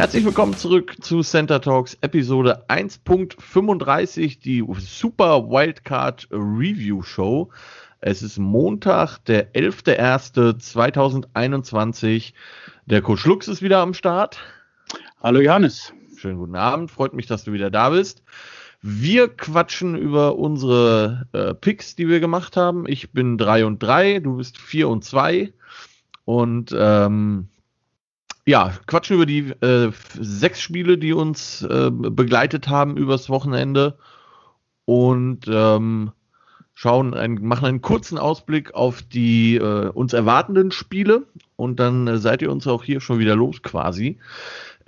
Herzlich willkommen zurück zu Center Talks Episode 1.35, die Super Wildcard Review Show. Es ist Montag, der 11.01.2021. Der Coach Lux ist wieder am Start. Hallo Johannes. Schönen guten Abend, freut mich, dass du wieder da bist. Wir quatschen über unsere äh, Picks, die wir gemacht haben. Ich bin 3 und 3, du bist 4 und 2. Und ähm, ja, quatschen über die äh, sechs Spiele, die uns äh, begleitet haben übers Wochenende. Und ähm, schauen, ein, machen einen kurzen Ausblick auf die äh, uns erwartenden Spiele. Und dann äh, seid ihr uns auch hier schon wieder los quasi.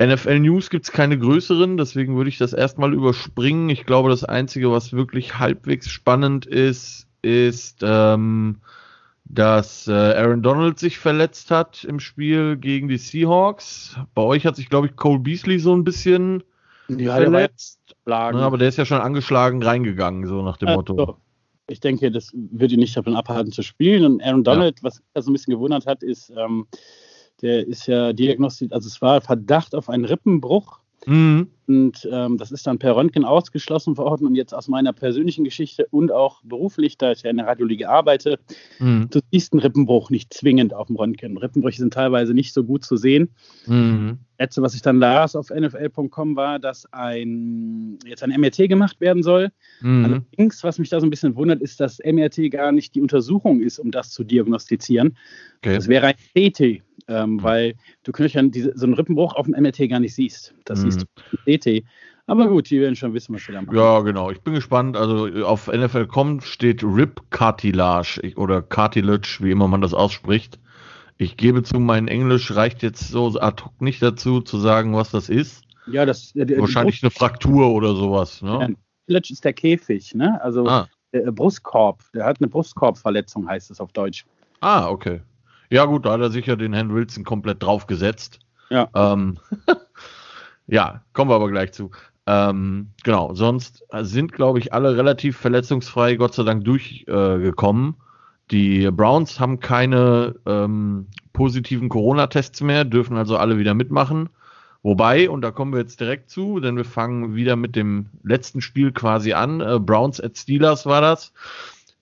NFL News gibt es keine größeren, deswegen würde ich das erstmal überspringen. Ich glaube, das Einzige, was wirklich halbwegs spannend ist, ist, ähm, dass äh, Aaron Donald sich verletzt hat im Spiel gegen die Seahawks. Bei euch hat sich, glaube ich, Cole Beasley so ein bisschen ja, verletzt. Ja, aber der ist ja schon angeschlagen reingegangen, so nach dem äh, Motto. Ich denke, das wird ihn nicht davon abhalten zu spielen. Und Aaron Donald, ja. was mich so ein bisschen gewundert hat, ist, ähm, der ist ja diagnostiziert, also es war Verdacht auf einen Rippenbruch. Mhm. Und ähm, das ist dann per Röntgen ausgeschlossen worden. Und jetzt aus meiner persönlichen Geschichte und auch beruflich, da ich ja in der Radiologie arbeite, mhm. du siehst einen Rippenbruch nicht zwingend auf dem Röntgen. Rippenbrüche sind teilweise nicht so gut zu sehen. Mhm. Letzte, was ich dann las auf nfl.com, war, dass ein, jetzt ein MRT gemacht werden soll. Mhm. Allerdings, was mich da so ein bisschen wundert, ist, dass MRT gar nicht die Untersuchung ist, um das zu diagnostizieren. Okay. Das wäre ein CT ähm, mhm. weil du Knöchern diese, so einen Rippenbruch auf dem MRT gar nicht siehst. Das mhm. siehst du CT. Aber gut, die werden schon wissen, was sie da machen. Ja, genau. Ich bin gespannt. Also auf NFL.com steht Rip Cartilage oder Cartilage, wie immer man das ausspricht. Ich gebe zu, mein Englisch reicht jetzt so ad hoc nicht dazu, zu sagen, was das ist. Ja, das ja, wahrscheinlich eine Fraktur oder sowas. Ne? Cartilage ist der Käfig, ne? Also ah. der Brustkorb. Der hat eine Brustkorbverletzung, heißt es auf Deutsch. Ah, okay. Ja, gut, da hat er sicher den Herrn Wilson komplett draufgesetzt. Ja. Ähm, ja, kommen wir aber gleich zu. Ähm, genau, sonst sind, glaube ich, alle relativ verletzungsfrei, Gott sei Dank, durchgekommen. Äh, die Browns haben keine ähm, positiven Corona-Tests mehr, dürfen also alle wieder mitmachen. Wobei, und da kommen wir jetzt direkt zu, denn wir fangen wieder mit dem letzten Spiel quasi an. Äh, Browns at Steelers war das.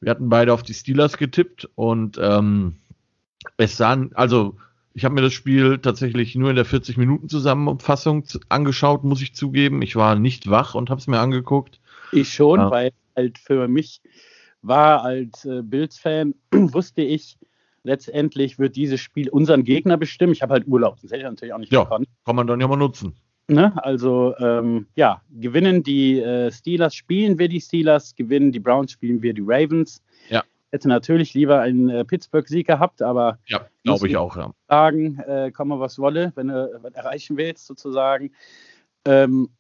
Wir hatten beide auf die Steelers getippt und ähm, es sahen, also ich habe mir das Spiel tatsächlich nur in der 40 Minuten Zusammenfassung angeschaut, muss ich zugeben. Ich war nicht wach und habe es mir angeguckt. Ich schon, ja. weil halt für mich war als äh, Bills-Fan wusste ich, letztendlich wird dieses Spiel unseren Gegner bestimmen. Ich habe halt Urlaub, das hätte ich natürlich auch nicht ja, gekonnt. Kann man dann ja mal nutzen. Ne? Also ähm, ja, gewinnen die äh, Steelers, spielen wir die Steelers, gewinnen die Browns, spielen wir die Ravens hätte natürlich lieber einen äh, Pittsburgh-Sieg gehabt, aber ja, glaube ich auch, ja. Sagen, äh, komme was wolle, wenn du was erreichen willst, sozusagen. Ähm,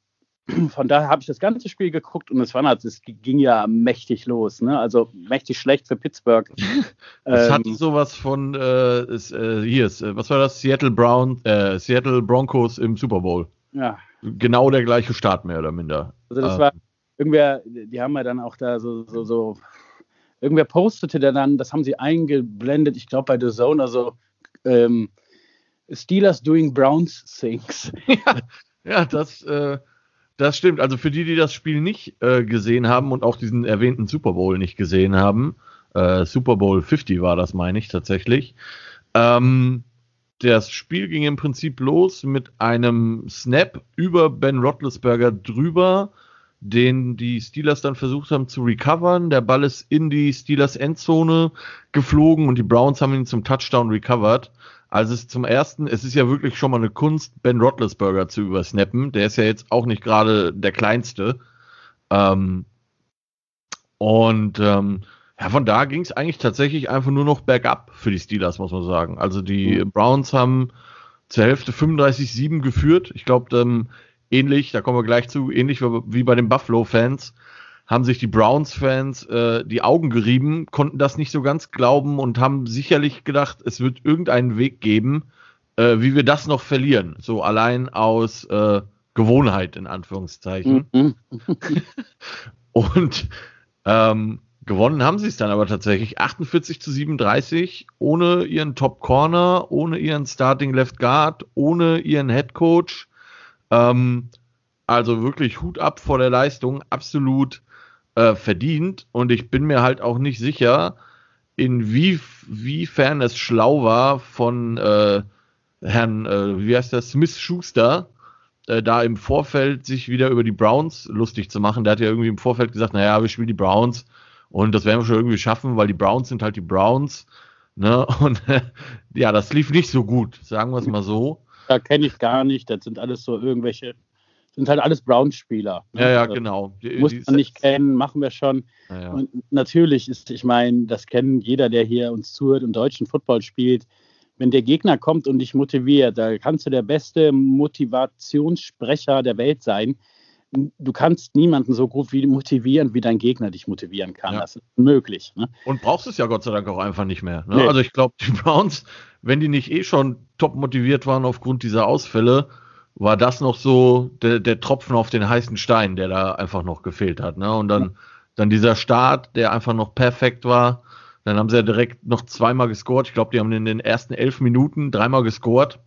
von daher habe ich das ganze Spiel geguckt und es war halt, es ging ja mächtig los, ne? Also mächtig schlecht für Pittsburgh. Es ähm, hatte sowas von äh, ist, äh, hier ist, äh, was war das? Seattle Brown, äh, Seattle Broncos im Super Bowl. Ja. Genau der gleiche Start mehr oder minder. Also das ähm. war irgendwer, die haben ja dann auch da so, so, so irgendwer postete dann, das haben sie eingeblendet, ich glaube bei The Zone, also ähm, Steelers doing Browns things. Ja, ja das, äh, das stimmt. Also für die, die das Spiel nicht äh, gesehen haben und auch diesen erwähnten Super Bowl nicht gesehen haben, äh, Super Bowl 50 war das, meine ich tatsächlich. Ähm, das Spiel ging im Prinzip los mit einem Snap über Ben Roethlisberger drüber den die Steelers dann versucht haben zu recovern. Der Ball ist in die Steelers Endzone geflogen und die Browns haben ihn zum Touchdown recovered. Also es ist zum ersten, es ist ja wirklich schon mal eine Kunst, Ben Roethlisberger zu übersnappen. Der ist ja jetzt auch nicht gerade der kleinste. Ähm, und ähm, ja, von da ging es eigentlich tatsächlich einfach nur noch bergab für die Steelers, muss man sagen. Also die mhm. Browns haben zur Hälfte 35-7 geführt. Ich glaube, ähm, ähnlich, da kommen wir gleich zu, ähnlich wie bei den Buffalo-Fans, haben sich die Browns-Fans äh, die Augen gerieben, konnten das nicht so ganz glauben und haben sicherlich gedacht, es wird irgendeinen Weg geben, äh, wie wir das noch verlieren. So allein aus äh, Gewohnheit, in Anführungszeichen. Mhm. und ähm, gewonnen haben sie es dann aber tatsächlich 48 zu 37, ohne ihren Top Corner, ohne ihren Starting Left Guard, ohne ihren Head Coach Ähm, also wirklich Hut ab vor der Leistung, absolut äh, verdient. Und ich bin mir halt auch nicht sicher, inwiefern es schlau war von äh, Herrn, äh, wie heißt der, Smith Schuster, äh, da im Vorfeld sich wieder über die Browns lustig zu machen. Der hat ja irgendwie im Vorfeld gesagt, naja, wir spielen die Browns und das werden wir schon irgendwie schaffen, weil die Browns sind halt die Browns. Ne? Und ja, das lief nicht so gut, sagen wir es mal so. Da kenne ich gar nicht. Das sind alles so irgendwelche, sind halt alles Browns-Spieler. Ne? Ja, ja, also, genau. Die, muss man nicht kennen, machen wir schon. Ja, ja. Und natürlich ist, ich meine, das kennen jeder, der hier uns zuhört und deutschen Football spielt wenn der Gegner kommt und dich motiviert, da kannst du der beste Motivationssprecher der Welt sein. Du kannst niemanden so gut wie motivieren, wie dein Gegner dich motivieren kann. Ja. Das ist unmöglich. Ne? Und brauchst es ja Gott sei Dank auch einfach nicht mehr. Ne? Nee. Also ich glaube, die Browns, wenn die nicht eh schon top motiviert waren aufgrund dieser Ausfälle, war das noch so der, der Tropfen auf den heißen Stein, der da einfach noch gefehlt hat. Ne? Und dann, ja. dann dieser Start, der einfach noch perfekt war dann haben sie ja direkt noch zweimal gescored. Ich glaube, die haben in den ersten elf Minuten dreimal gescored.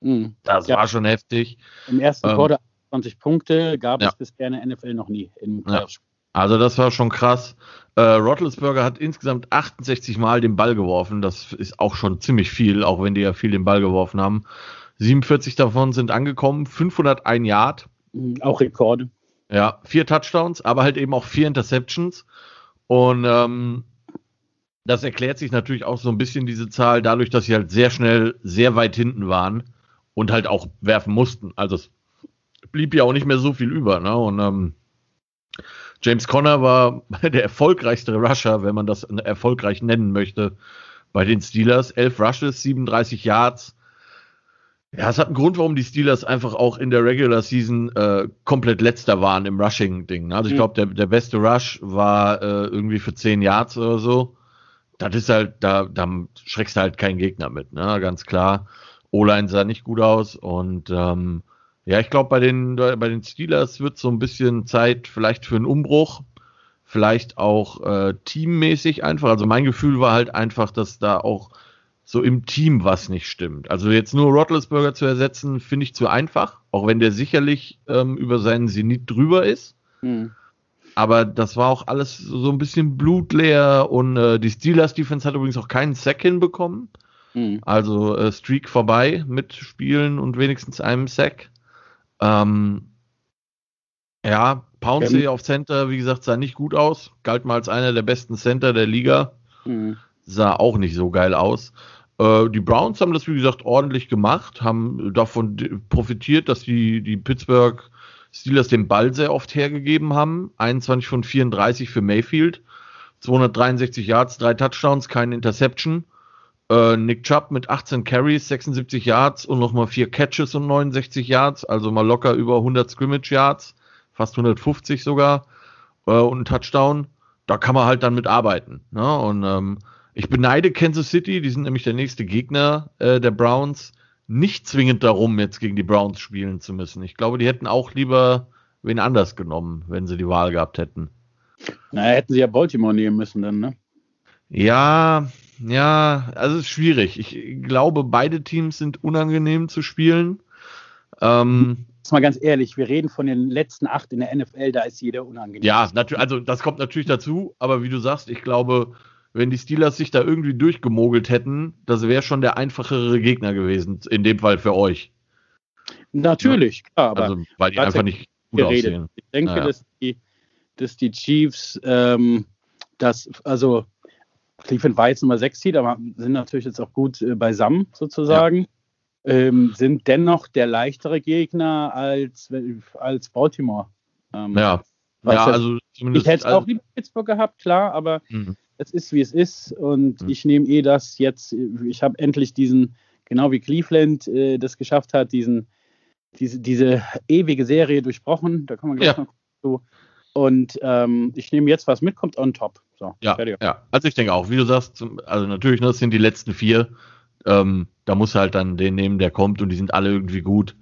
Mhm. Das ja. war schon heftig. Im ersten ähm, Quarter 20 Punkte gab ja. es bisher in der NFL noch nie. Ja. Also das war schon krass. Äh, Roethlisberger hat insgesamt 68 Mal den Ball geworfen. Das ist auch schon ziemlich viel, auch wenn die ja viel den Ball geworfen haben. 47 davon sind angekommen, 501 Yard. Mhm, auch Rekorde. Ja, vier Touchdowns, aber halt eben auch vier Interceptions. Und ähm, das erklärt sich natürlich auch so ein bisschen diese Zahl dadurch, dass sie halt sehr schnell sehr weit hinten waren und halt auch werfen mussten. Also es blieb ja auch nicht mehr so viel über. Ne? Und ähm, James Conner war der erfolgreichste Rusher, wenn man das erfolgreich nennen möchte, bei den Steelers. Elf Rushes, 37 Yards. Ja, es hat einen Grund, warum die Steelers einfach auch in der Regular Season äh, komplett letzter waren im Rushing-Ding. Ne? Also ich mhm. glaube, der, der beste Rush war äh, irgendwie für 10 Yards oder so das ist halt, da, da schreckst du halt keinen Gegner mit, ne? Ganz klar. O-Line sah nicht gut aus und ähm, ja, ich glaube, bei den, bei den Steelers wird so ein bisschen Zeit vielleicht für einen Umbruch, vielleicht auch äh, teammäßig einfach. Also mein Gefühl war halt einfach, dass da auch so im Team was nicht stimmt. Also jetzt nur Roethlisberger zu ersetzen, finde ich zu einfach, auch wenn der sicherlich ähm, über seinen Zenit drüber ist. Hm. Aber das war auch alles so ein bisschen blutleer und äh, die Steelers Defense hat übrigens auch keinen Sack hinbekommen. Mhm. Also äh, Streak vorbei mit Spielen und wenigstens einem Sack. Ähm, ja, Pouncey ähm. auf Center, wie gesagt, sah nicht gut aus. Galt mal als einer der besten Center der Liga. Mhm. Sah auch nicht so geil aus. Äh, die Browns haben das, wie gesagt, ordentlich gemacht, haben davon profitiert, dass die, die Pittsburgh Steelers den Ball sehr oft hergegeben haben. 21 von 34 für Mayfield. 263 Yards, drei Touchdowns, keine Interception. Äh, Nick Chubb mit 18 Carries, 76 Yards und nochmal vier Catches und 69 Yards, also mal locker über 100 Scrimmage Yards, fast 150 sogar äh, und ein Touchdown. Da kann man halt dann mit arbeiten. Ne? Und ähm, ich beneide Kansas City, die sind nämlich der nächste Gegner äh, der Browns nicht zwingend darum, jetzt gegen die Browns spielen zu müssen. Ich glaube, die hätten auch lieber wen anders genommen, wenn sie die Wahl gehabt hätten. Naja, hätten sie ja Baltimore nehmen müssen dann, ne? Ja, ja, also es ist schwierig. Ich glaube, beide Teams sind unangenehm zu spielen. Ähm, mal ganz ehrlich, wir reden von den letzten acht in der NFL, da ist jeder unangenehm. Ja, natürlich, also das kommt natürlich dazu, aber wie du sagst, ich glaube, wenn die Steelers sich da irgendwie durchgemogelt hätten, das wäre schon der einfachere Gegner gewesen, in dem Fall für euch. Natürlich, ja. klar, aber also, weil die einfach nicht gut geredet. aussehen. Ich denke, naja. dass, die, dass die Chiefs ähm, das, also Cleveland war jetzt Nummer 6 Seed, aber sind natürlich jetzt auch gut äh, beisammen sozusagen. Ja. Ähm, sind dennoch der leichtere Gegner als, als Baltimore. Ähm, ja. ja, also zumindest. Ich hätte es auch lieber Pittsburgh gehabt, klar, aber mhm es ist, wie es ist. Und mhm. ich nehme eh das jetzt, ich habe endlich diesen, genau wie Cleveland äh, das geschafft hat, diesen, diese, diese ewige Serie durchbrochen. Da kommen wir gleich ja. noch zu. Und ähm, ich nehme jetzt, was mitkommt, on top. So, ja, ja, also ich denke auch, wie du sagst, also natürlich, das sind die letzten vier. Ähm, da muss halt dann den nehmen, der kommt und die sind alle irgendwie gut.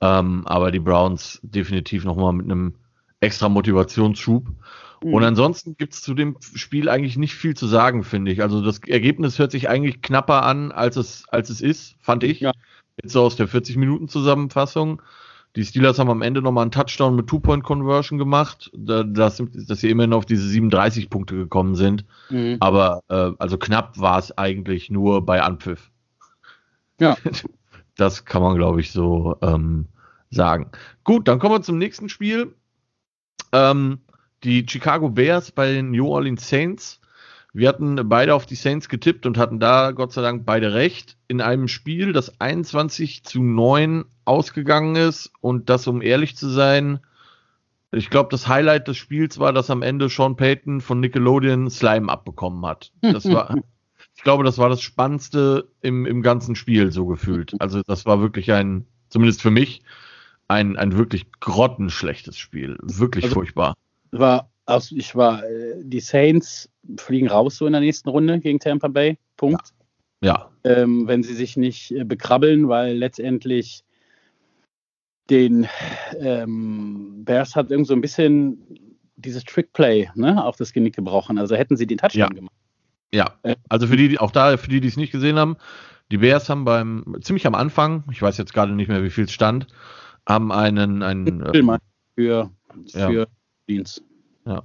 Ähm, aber die Browns definitiv nochmal mit einem extra Motivationsschub. Mhm. Und ansonsten gibt es zu dem Spiel eigentlich nicht viel zu sagen, finde ich. Also das Ergebnis hört sich eigentlich knapper an, als es, als es ist, fand ich. Ja. Jetzt so aus der 40-Minuten-Zusammenfassung. Die Steelers haben am Ende nochmal einen Touchdown mit Two-Point-Conversion gemacht, dass, dass sie immerhin auf diese 37 Punkte gekommen sind. Mhm. Aber äh, also knapp war es eigentlich nur bei Anpfiff. Ja. Das kann man, glaube ich, so ähm, sagen. Gut, dann kommen wir zum nächsten Spiel. Ähm, die Chicago Bears bei den New Orleans Saints. Wir hatten beide auf die Saints getippt und hatten da Gott sei Dank beide recht. In einem Spiel, das 21 zu 9 ausgegangen ist und das, um ehrlich zu sein, ich glaube, das Highlight des Spiels war, dass am Ende Sean Payton von Nickelodeon Slime abbekommen hat. Das war, ich glaube, das war das Spannendste im, im ganzen Spiel, so gefühlt. Also, das war wirklich ein, zumindest für mich, ein, ein wirklich grottenschlechtes Spiel. Wirklich also, furchtbar. War, also ich war, äh, die Saints fliegen raus so in der nächsten Runde gegen Tampa Bay. Punkt. Ja. ja. Ähm, wenn sie sich nicht äh, bekrabbeln, weil letztendlich den ähm, Bears hat irgend so ein bisschen dieses Trickplay ne, auf das Genick gebrochen. Also hätten sie den Touchdown ja. gemacht. Ja, äh, also für die, auch da, für die, die es nicht gesehen haben, die Bears haben beim, ziemlich am Anfang, ich weiß jetzt gerade nicht mehr, wie viel es stand, haben einen, einen äh, für, für ja. Dienst. Ja.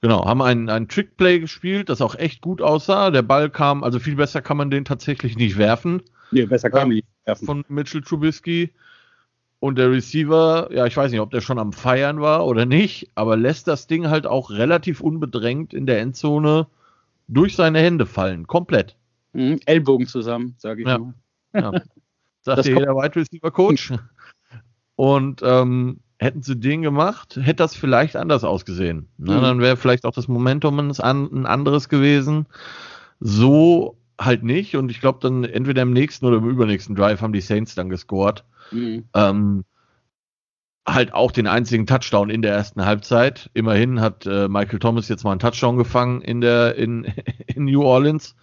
Genau, haben einen, einen Trickplay gespielt, das auch echt gut aussah. Der Ball kam, also viel besser kann man den tatsächlich nicht werfen. Nee, besser kann man nicht werfen. Von Mitchell Trubisky. Und der Receiver, ja, ich weiß nicht, ob der schon am Feiern war oder nicht, aber lässt das Ding halt auch relativ unbedrängt in der Endzone durch seine Hände fallen. Komplett. Mhm, Ellbogen zusammen, sage ich ja. mal. Ja. Sagt dir jeder Wide Receiver Coach. Und ähm, hätten sie den gemacht, hätte das vielleicht anders ausgesehen. Ne? Mhm. Dann wäre vielleicht auch das Momentum ein anderes gewesen. So halt nicht. Und ich glaube, dann entweder im nächsten oder im übernächsten Drive haben die Saints dann gescored. Mhm. Ähm, halt auch den einzigen Touchdown in der ersten Halbzeit. Immerhin hat äh, Michael Thomas jetzt mal einen Touchdown gefangen in der in, in New Orleans.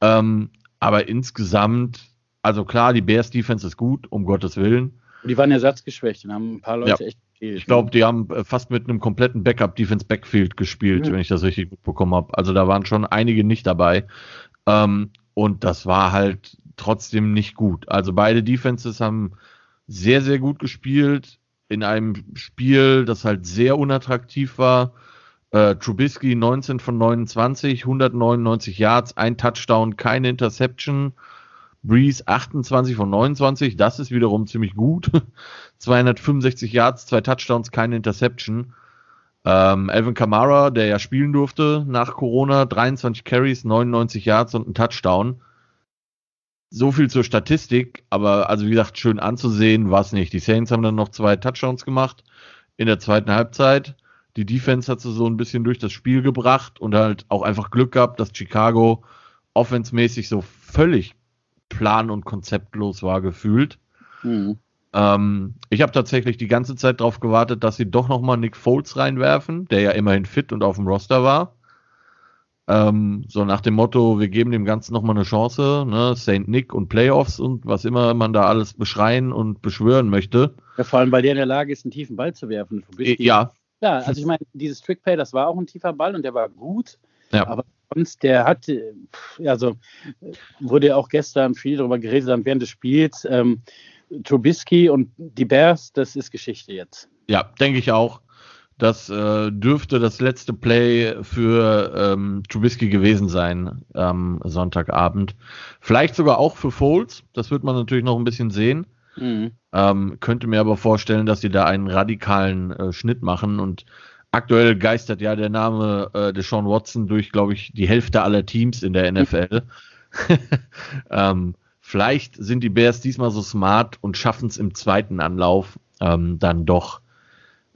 Ähm, aber insgesamt, also klar, die Bears Defense ist gut, um Gottes Willen. Die waren ersatzgeschwächt und haben ein paar Leute ja. echt gefehlt. Ich glaube, die haben äh, fast mit einem kompletten Backup Defense Backfield gespielt, mhm. wenn ich das richtig mitbekommen habe. Also da waren schon einige nicht dabei. Ähm, und das war halt trotzdem nicht gut. Also beide Defenses haben sehr, sehr gut gespielt in einem Spiel, das halt sehr unattraktiv war. Äh, Trubisky 19 von 29, 199 Yards, ein Touchdown, keine Interception. Breeze 28 von 29, das ist wiederum ziemlich gut. 265 Yards, zwei Touchdowns, keine Interception. Ähm, Alvin Kamara, der ja spielen durfte nach Corona, 23 Carries, 99 Yards und ein Touchdown. So viel zur Statistik, aber also wie gesagt, schön anzusehen war es nicht. Die Saints haben dann noch zwei Touchdowns gemacht in der zweiten Halbzeit. Die Defense hat sie so ein bisschen durch das Spiel gebracht und halt auch einfach Glück gehabt, dass Chicago offensmäßig so völlig plan- und konzeptlos war gefühlt. Mhm. Ähm, ich habe tatsächlich die ganze Zeit darauf gewartet, dass sie doch nochmal Nick Foles reinwerfen, der ja immerhin fit und auf dem Roster war. Ähm, so nach dem Motto, wir geben dem Ganzen nochmal eine Chance, ne? St. Nick und Playoffs und was immer man da alles beschreien und beschwören möchte. Ja, vor allem, weil der in der Lage ist, einen tiefen Ball zu werfen. Ja. Ja, also ich meine, dieses Trickplay, das war auch ein tiefer Ball und der war gut. Ja. Aber sonst, der hat, also wurde ja auch gestern viel darüber geredet, während des Spiels. Ähm, Trubisky und die Bears, das ist Geschichte jetzt. Ja, denke ich auch. Das äh, dürfte das letzte Play für ähm, Trubisky gewesen sein am Sonntagabend. Vielleicht sogar auch für Foles. Das wird man natürlich noch ein bisschen sehen. Mhm. Ähm, könnte mir aber vorstellen, dass sie da einen radikalen äh, Schnitt machen und aktuell geistert ja der Name äh, Deshaun Watson durch, glaube ich, die Hälfte aller Teams in der NFL. ähm, vielleicht sind die Bears diesmal so smart und schaffen es im zweiten Anlauf ähm, dann doch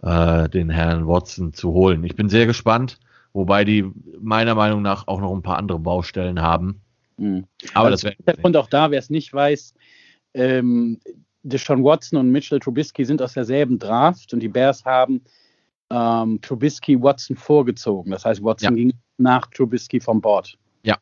äh, den Herrn Watson zu holen. Ich bin sehr gespannt, wobei die meiner Meinung nach auch noch ein paar andere Baustellen haben. Mhm. Aber also das wäre. Und auch da, wer es nicht weiß, ähm, Deshaun Watson und Mitchell Trubisky sind aus derselben Draft und die Bears haben ähm, Trubisky Watson vorgezogen. Das heißt, Watson ja. ging nach Trubisky vom Board. Ja.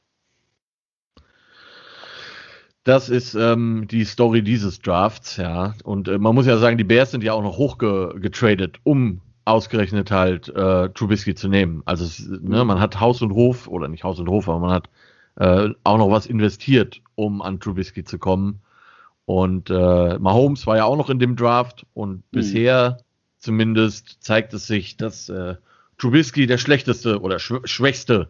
Das ist ähm, die Story dieses Drafts, ja. Und äh, man muss ja sagen, die Bears sind ja auch noch hochgetradet, um ausgerechnet halt äh, Trubisky zu nehmen. Also es, ne, man hat Haus und Hof, oder nicht Haus und Hof, aber man hat äh, auch noch was investiert, um an Trubisky zu kommen. Und äh, Mahomes war ja auch noch in dem Draft und mhm. bisher zumindest zeigt es sich, dass äh, Trubisky der schlechteste oder schw schwächste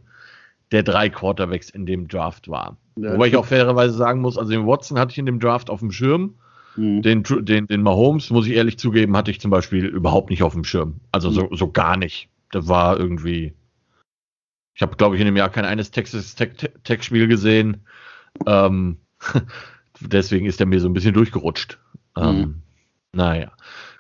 der drei Quarterbacks in dem Draft war. Ja, Wobei ich auch fairerweise sagen muss, also den Watson hatte ich in dem Draft auf dem Schirm. Mhm. Den, den, den Mahomes, muss ich ehrlich zugeben, hatte ich zum Beispiel überhaupt nicht auf dem Schirm. Also mhm. so, so gar nicht. Das war irgendwie. Ich habe, glaube ich, in dem Jahr kein eines Texas Tech-Spiel gesehen. Ähm, deswegen ist er mir so ein bisschen durchgerutscht. Ähm, mhm. Naja.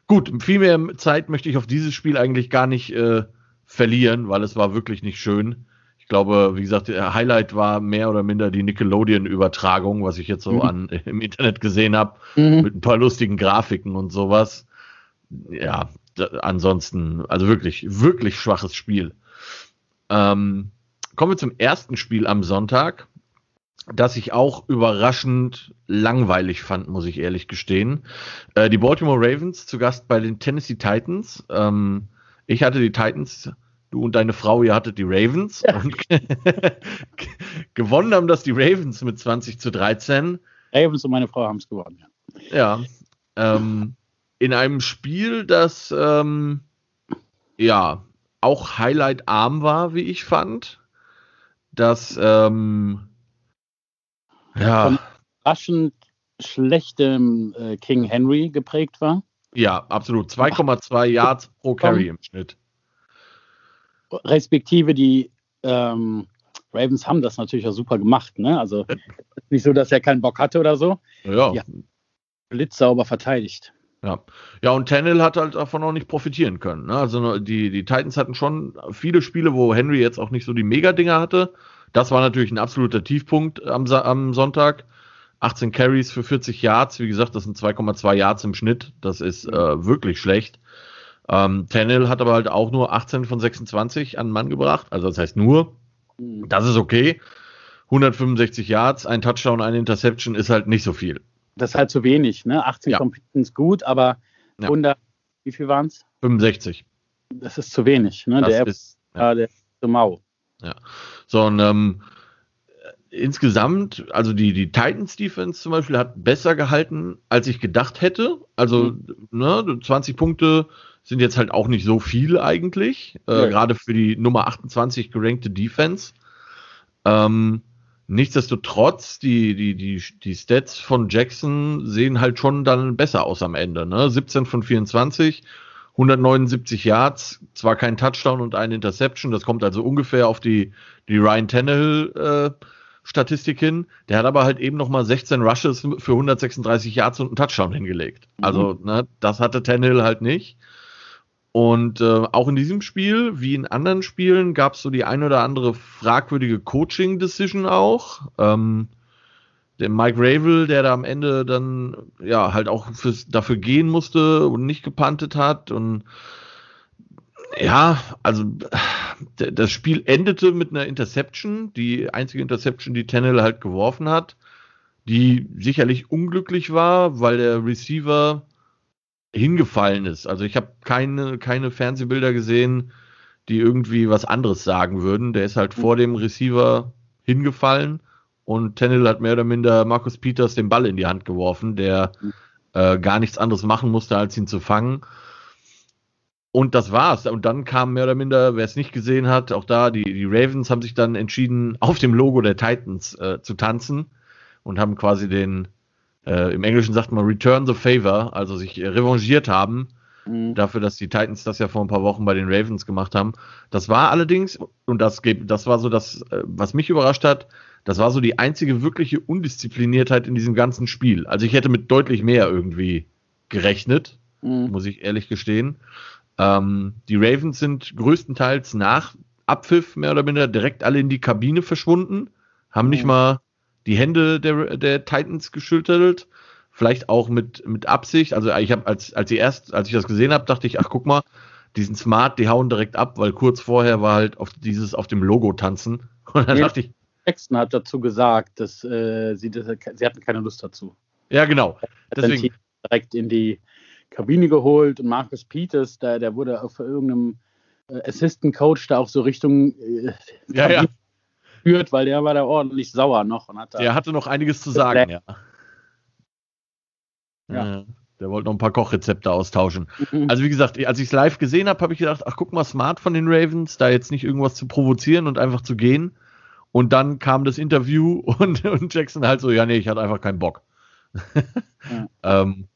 Gut, viel mehr Zeit möchte ich auf dieses Spiel eigentlich gar nicht äh, verlieren, weil es war wirklich nicht schön. Ich glaube, wie gesagt, der Highlight war mehr oder minder die Nickelodeon-Übertragung, was ich jetzt so mhm. an, im Internet gesehen habe, mhm. mit ein paar lustigen Grafiken und sowas. Ja, da, ansonsten, also wirklich, wirklich schwaches Spiel. Ähm, kommen wir zum ersten Spiel am Sonntag das ich auch überraschend langweilig fand, muss ich ehrlich gestehen. Äh, die Baltimore Ravens zu Gast bei den Tennessee Titans. Ähm, ich hatte die Titans, du und deine Frau, ihr hattet die Ravens. Ja. Und gewonnen haben das die Ravens mit 20 zu 13. Ravens und meine Frau haben es gewonnen, ja. Ja. Ähm, in einem Spiel, das ähm, ja auch Highlight-arm war, wie ich fand. Das ähm, ja. von raschend schlechtem äh, King Henry geprägt war. Ja, absolut. 2,2 Yards pro Carry im Schnitt. Respektive die ähm, Ravens haben das natürlich auch super gemacht. Ne? Also nicht so, dass er keinen Bock hatte oder so. Ja. ja blitzsauber verteidigt. Ja. ja, und Tannehill hat halt davon auch nicht profitieren können. Ne? Also die, die Titans hatten schon viele Spiele, wo Henry jetzt auch nicht so die Mega-Dinger hatte. Das war natürlich ein absoluter Tiefpunkt am, am Sonntag. 18 Carries für 40 Yards. Wie gesagt, das sind 2,2 Yards im Schnitt. Das ist äh, wirklich schlecht. Ähm, Tannehill hat aber halt auch nur 18 von 26 an den Mann gebracht. Also das heißt nur, mhm. das ist okay. 165 Yards, ein Touchdown, eine Interception ist halt nicht so viel. Das ist halt zu wenig. Ne? 18 ja. Completions gut, aber ja. 100, wie viel waren es? 65. Das ist zu wenig. Ne? der ist, ja. der ist zu mau. Ja. So, und ähm, insgesamt, also die, die Titans Defense zum Beispiel hat besser gehalten, als ich gedacht hätte. Also, mhm. ne, 20 Punkte sind jetzt halt auch nicht so viel eigentlich, äh, ja. gerade für die Nummer 28 gerankte Defense. Ähm, nichtsdestotrotz, die, die, die, die Stats von Jackson sehen halt schon dann besser aus am Ende. Ne? 17 von 24, 179 Yards, zwar kein Touchdown und eine Interception, das kommt also ungefähr auf die, die Ryan Tannehill äh, Statistik hin. Der hat aber halt eben nochmal 16 Rushes für 136 Yards und einen Touchdown hingelegt. Mhm. Also, ne, das hatte Tannehill halt nicht. Und äh, auch in diesem Spiel, wie in anderen Spielen, gab es so die ein oder andere fragwürdige Coaching-Decision auch. Ähm, der Mike Ravel, der da am Ende dann ja halt auch fürs, dafür gehen musste und nicht gepantet hat und ja, also das Spiel endete mit einer Interception, die einzige Interception, die Tennell halt geworfen hat, die sicherlich unglücklich war, weil der Receiver hingefallen ist. Also ich habe keine, keine Fernsehbilder gesehen, die irgendwie was anderes sagen würden. Der ist halt vor dem Receiver hingefallen und Tennell hat mehr oder minder Markus Peters den Ball in die Hand geworfen, der äh, gar nichts anderes machen musste, als ihn zu fangen. Und das war's. Und dann kam mehr oder minder, wer es nicht gesehen hat, auch da, die, die Ravens haben sich dann entschieden, auf dem Logo der Titans äh, zu tanzen und haben quasi den, äh, im Englischen sagt man Return the Favor, also sich revanchiert haben mhm. dafür, dass die Titans das ja vor ein paar Wochen bei den Ravens gemacht haben. Das war allerdings, und das, das war so das, äh, was mich überrascht hat, das war so die einzige wirkliche Undiszipliniertheit in diesem ganzen Spiel. Also ich hätte mit deutlich mehr irgendwie gerechnet, mhm. muss ich ehrlich gestehen. Ähm, die Ravens sind größtenteils nach Abpfiff mehr oder minder direkt alle in die Kabine verschwunden, haben mhm. nicht mal die Hände der, der Titans geschüttelt, vielleicht auch mit, mit Absicht. Also ich habe als als ich erst als ich das gesehen habe, dachte ich, ach guck mal, die sind smart, die hauen direkt ab, weil kurz vorher war halt auf dieses auf dem Logo tanzen und dann ja. dachte ich, Jackson hat dazu gesagt, dass äh, sie, das, sie hatten keine Lust dazu. Ja, genau. Deswegen direkt in die Kabine geholt und Marcus Peters, der, der wurde auf irgendeinem äh, Assistant Coach da auch so Richtung äh, ja, ja. geführt, weil der war da ordentlich sauer noch und hat Der hatte noch einiges zu sagen, ja. Ja. Der wollte noch ein paar Kochrezepte austauschen. Mhm. Also wie gesagt, als ich es live gesehen habe, habe ich gedacht, ach guck mal, smart von den Ravens, da jetzt nicht irgendwas zu provozieren und einfach zu gehen. Und dann kam das Interview und, und Jackson halt so, ja, nee, ich hatte einfach keinen Bock. Ja. ähm,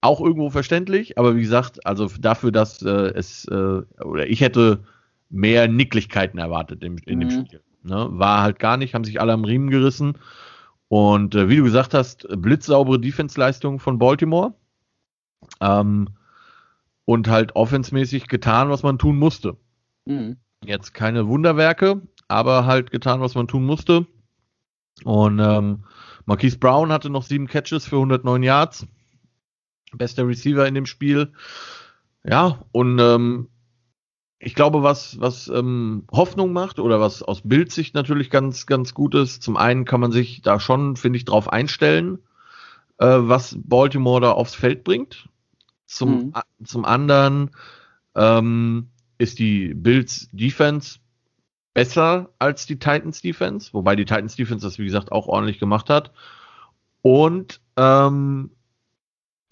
auch irgendwo verständlich, aber wie gesagt, also dafür, dass äh, es, äh, oder ich hätte mehr Nicklichkeiten erwartet in, in mhm. dem Spiel. Ne? War halt gar nicht, haben sich alle am Riemen gerissen. Und äh, wie du gesagt hast, blitzsaubere Defense-Leistung von Baltimore. Ähm, und halt offensmäßig getan, was man tun musste. Mhm. Jetzt keine Wunderwerke, aber halt getan, was man tun musste. Und ähm, Marquise Brown hatte noch sieben Catches für 109 Yards. Bester Receiver in dem Spiel. Ja, und ähm, ich glaube, was, was ähm, Hoffnung macht oder was aus Bildsicht natürlich ganz, ganz gut ist, zum einen kann man sich da schon, finde ich, drauf einstellen, äh, was Baltimore da aufs Feld bringt. Zum, mhm. zum anderen ähm, ist die Bills Defense besser als die Titans Defense, wobei die Titans Defense das, wie gesagt, auch ordentlich gemacht hat. Und ähm,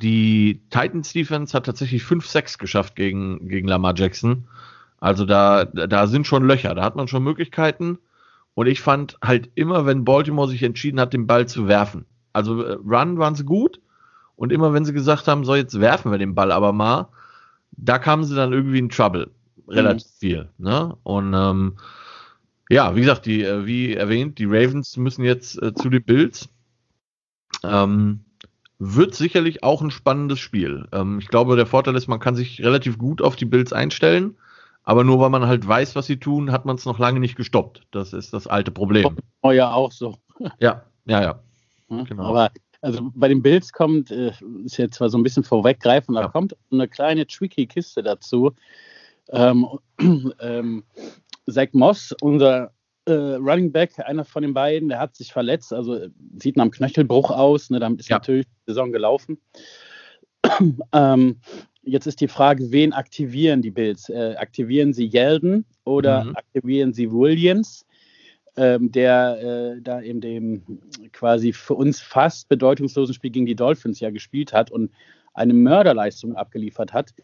die Titans Defense hat tatsächlich 5-6 geschafft gegen, gegen Lamar Jackson. Also da, da sind schon Löcher, da hat man schon Möglichkeiten. Und ich fand halt immer, wenn Baltimore sich entschieden hat, den Ball zu werfen. Also äh, Run waren sie gut. Und immer wenn sie gesagt haben, so jetzt werfen wir den Ball aber mal, da kamen sie dann irgendwie in Trouble. Relativ mhm. viel. Ne? Und ähm, ja, wie gesagt, die, äh, wie erwähnt, die Ravens müssen jetzt äh, zu den Bills. Ähm, wird sicherlich auch ein spannendes Spiel. Ähm, ich glaube, der Vorteil ist, man kann sich relativ gut auf die Bills einstellen, aber nur weil man halt weiß, was sie tun, hat man es noch lange nicht gestoppt. Das ist das alte Problem. Oh ja, auch so. Ja, ja, ja. Hm, genau. Aber also bei den Bills kommt, äh, ist jetzt zwar so ein bisschen vorweggreifen, da ja. kommt eine kleine tricky Kiste dazu. Ähm, ähm, Zach Moss, unser äh, Running Back, einer von den beiden, der hat sich verletzt, also sieht nach einem Knöchelbruch aus. Ne, damit ist ja. natürlich die Saison gelaufen. ähm, jetzt ist die Frage, wen aktivieren die Bills? Äh, aktivieren sie Yeldon oder mhm. aktivieren sie Williams? Ähm, der äh, da in dem quasi für uns fast bedeutungslosen Spiel gegen die Dolphins ja gespielt hat und eine Mörderleistung abgeliefert hat.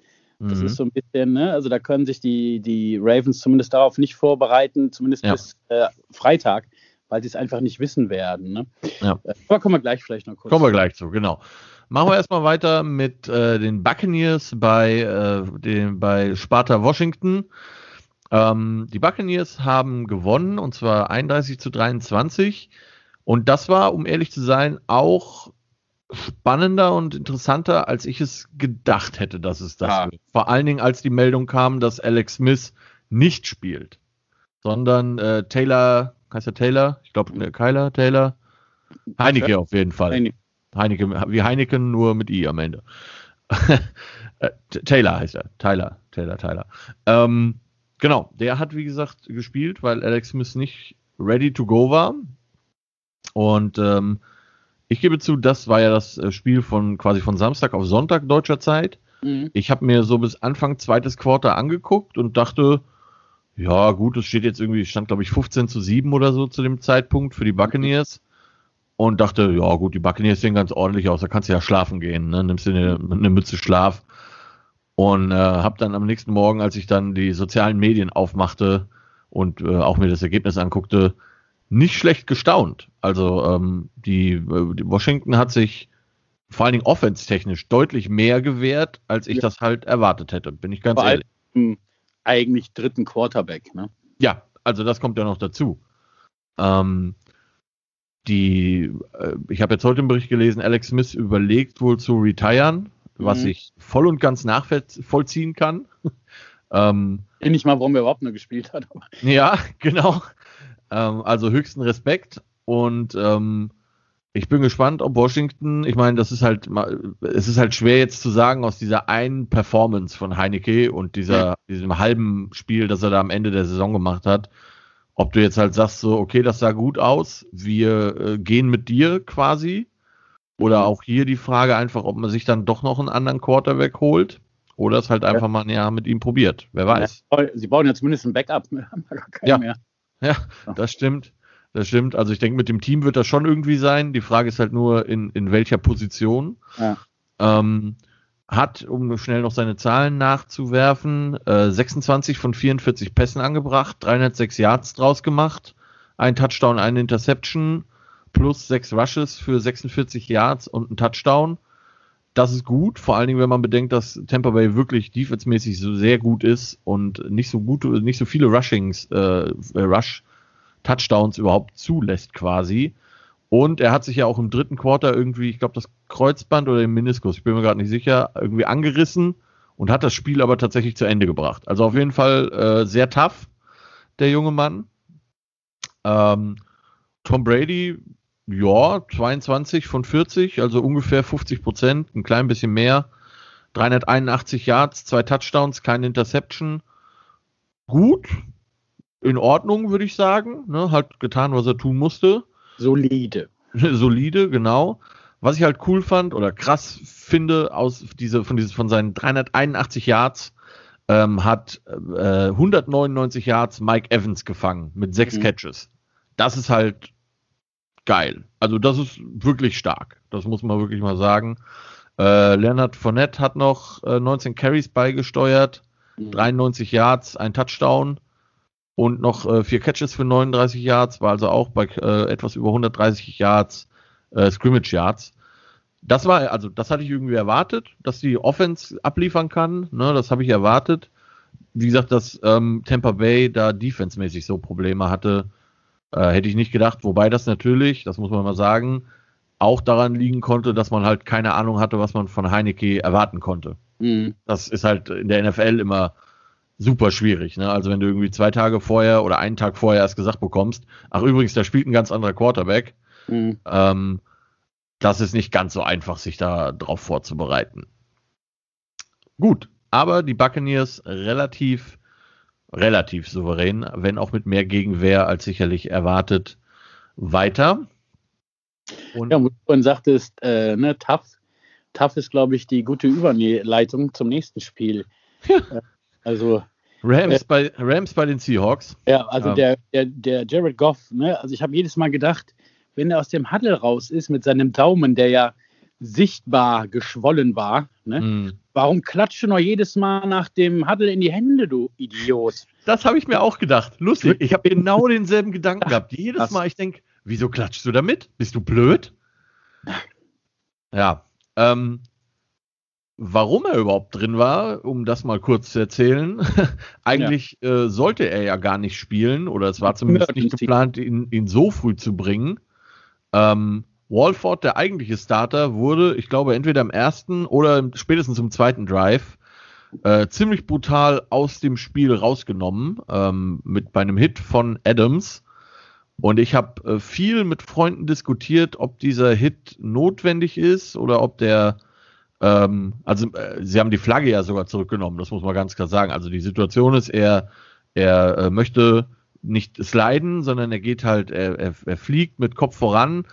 Das mhm. ist so ein bisschen, ne? also da können sich die, die Ravens zumindest darauf nicht vorbereiten, zumindest ja. bis äh, Freitag, weil sie es einfach nicht wissen werden. Ne? Ja. Äh, aber kommen wir gleich vielleicht noch kurz. Kommen wir gleich zu, genau. Machen wir erstmal weiter mit äh, den Buccaneers bei, äh, den, bei Sparta Washington. Ähm, die Buccaneers haben gewonnen und zwar 31 zu 23. Und das war, um ehrlich zu sein, auch spannender und interessanter, als ich es gedacht hätte, dass es das ja. wird. Vor allen Dingen, als die Meldung kam, dass Alex Smith nicht spielt, sondern äh, Taylor, heißt er Taylor? Ich glaube, äh, Kyler, Taylor. Heineke auf jeden Fall. Heineke. Heineke, wie Heineken, nur mit I am Ende. Äh, Taylor heißt er. Tyler, Taylor, Tyler. Ähm, genau, der hat, wie gesagt, gespielt, weil Alex Smith nicht ready to go war. Und ähm, ich gebe zu, das war ja das äh, Spiel von quasi von Samstag auf Sonntag deutscher Zeit. Mhm. Ich habe mir so bis Anfang zweites Quarter angeguckt und dachte, ja gut, es steht jetzt irgendwie, stand glaube ich 15 zu 7 oder so zu dem Zeitpunkt für die Buccaneers. Und dachte, ja gut, die Buccaneers sehen ganz ordentlich aus, da kannst du ja schlafen gehen, ne? nimmst dir eine, eine Mütze Schlaf. Und äh, habe dann am nächsten Morgen, als ich dann die sozialen Medien aufmachte und äh, auch mir das Ergebnis anguckte, nicht schlecht gestaunt. Also ähm, die, äh, die, Washington hat sich vor allen Dingen offenstechnisch deutlich mehr gewehrt, als ich ja. das halt erwartet hätte, bin ich ganz vor ehrlich. Eigentlich dritten Quarterback, ne? Ja, also das kommt ja noch dazu. Ähm, die, äh, ich habe jetzt heute im Bericht gelesen, Alex Smith überlegt wohl zu retiren, was mhm. ich voll und ganz nachvollziehen kann. ähm, ich nicht mal, warum er überhaupt nur gespielt hat. ja, genau. Ähm, also höchsten Respekt und ähm, ich bin gespannt, ob Washington, ich meine, das ist halt, es ist halt schwer jetzt zu sagen aus dieser einen Performance von Heineke und dieser, diesem halben Spiel, das er da am Ende der Saison gemacht hat, ob du jetzt halt sagst so, okay, das sah gut aus, wir äh, gehen mit dir quasi, oder auch hier die Frage einfach, ob man sich dann doch noch einen anderen Quarterback holt oder es halt einfach mal ein Jahr mit ihm probiert. Wer weiß. Sie bauen ja zumindest ein Backup. ja. Mehr. Ja, das stimmt. Das stimmt. Also ich denke, mit dem Team wird das schon irgendwie sein. Die Frage ist halt nur, in, in welcher Position. Ja. Ähm, hat, um schnell noch seine Zahlen nachzuwerfen, äh, 26 von 44 Pässen angebracht, 306 Yards draus gemacht, ein Touchdown, eine Interception, plus sechs Rushes für 46 Yards und ein Touchdown. Das ist gut, vor allen Dingen, wenn man bedenkt, dass Tampa Bay wirklich defensemäßig so sehr gut ist und nicht so gut, nicht so viele Rushings, äh, Rush Touchdowns überhaupt zulässt quasi. Und er hat sich ja auch im dritten Quarter irgendwie, ich glaube, das Kreuzband oder den Meniskus, ich bin mir gerade nicht sicher, irgendwie angerissen und hat das Spiel aber tatsächlich zu Ende gebracht. Also auf jeden Fall äh, sehr tough, der junge Mann. Ähm, Tom Brady, ja, 22 von 40, also ungefähr 50 Prozent, ein klein bisschen mehr. 381 Yards, zwei Touchdowns, keine Interception. Gut, in Ordnung, würde ich sagen. Ne, hat getan, was er tun musste. Solide. Solide, genau. Was ich halt cool fand oder krass finde aus diese von diese, von seinen 381 Yards ähm, hat äh, 199 Yards Mike Evans gefangen mit sechs mhm. Catches. Das ist halt geil. Also das ist wirklich stark. Das muss man wirklich mal sagen. Äh, Leonard Fournette hat noch äh, 19 Carries beigesteuert, mhm. 93 Yards, ein Touchdown und noch äh, vier Catches für 39 Yards, war also auch bei äh, etwas über 130 Yards äh, Scrimmage Yards. Das war, also das hatte ich irgendwie erwartet, dass die Offense abliefern kann. Ne, das habe ich erwartet. Wie gesagt, dass ähm, Tampa Bay da defensemäßig so Probleme hatte, äh, hätte ich nicht gedacht. Wobei das natürlich, das muss man mal sagen, auch daran liegen konnte, dass man halt keine Ahnung hatte, was man von Heineke erwarten konnte. Mhm. Das ist halt in der NFL immer super schwierig. Ne? Also wenn du irgendwie zwei Tage vorher oder einen Tag vorher erst gesagt bekommst, ach übrigens, da spielt ein ganz anderer Quarterback, mhm. ähm, das ist nicht ganz so einfach, sich da drauf vorzubereiten. Gut, aber die Buccaneers relativ, relativ souverän, wenn auch mit mehr Gegenwehr als sicherlich erwartet, weiter. Und ja, wo du vorhin sagtest, äh, ne, tough, tough ist, glaube ich, die gute Überleitung zum nächsten Spiel. Ja. Äh, also Rams, äh, bei, Rams bei den Seahawks. Ja, also ähm. der, der, der Jared Goff, ne, also ich habe jedes Mal gedacht, wenn er aus dem Huddle raus ist mit seinem Daumen, der ja sichtbar geschwollen war, ne, mm. warum klatscht du noch jedes Mal nach dem Huddle in die Hände, du Idiot? Das habe ich mir auch gedacht. Lustig. Ich habe genau denselben Gedanken gehabt. Jedes Mal, ich denke, wieso klatschst du damit? Bist du blöd? Ja. Ähm, warum er überhaupt drin war, um das mal kurz zu erzählen. Eigentlich ja. äh, sollte er ja gar nicht spielen oder es war zumindest nicht geplant, ihn, ihn so früh zu bringen. Ähm, Walford, der eigentliche Starter, wurde, ich glaube, entweder im ersten oder spätestens im zweiten Drive äh, ziemlich brutal aus dem Spiel rausgenommen ähm, mit bei einem Hit von Adams. Und ich habe äh, viel mit Freunden diskutiert, ob dieser Hit notwendig ist oder ob der ähm, also äh, sie haben die Flagge ja sogar zurückgenommen, das muss man ganz klar sagen. Also die Situation ist, er, er äh, möchte nicht sliden, sondern er geht halt, er, er, er fliegt mit Kopf voran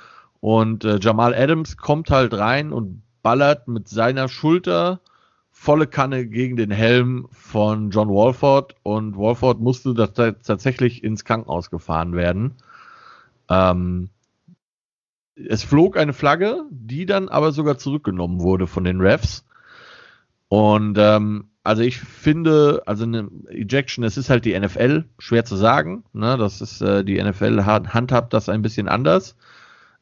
und äh, Jamal Adams kommt halt rein und ballert mit seiner Schulter volle Kanne gegen den Helm von John Walford und Walford musste tatsächlich ins Krankenhaus gefahren werden. Ähm, es flog eine Flagge, die dann aber sogar zurückgenommen wurde von den Refs. Und ähm, also ich finde, also eine Ejection, es ist halt die NFL, schwer zu sagen. Ne? Das ist äh, die NFL handhabt das ein bisschen anders.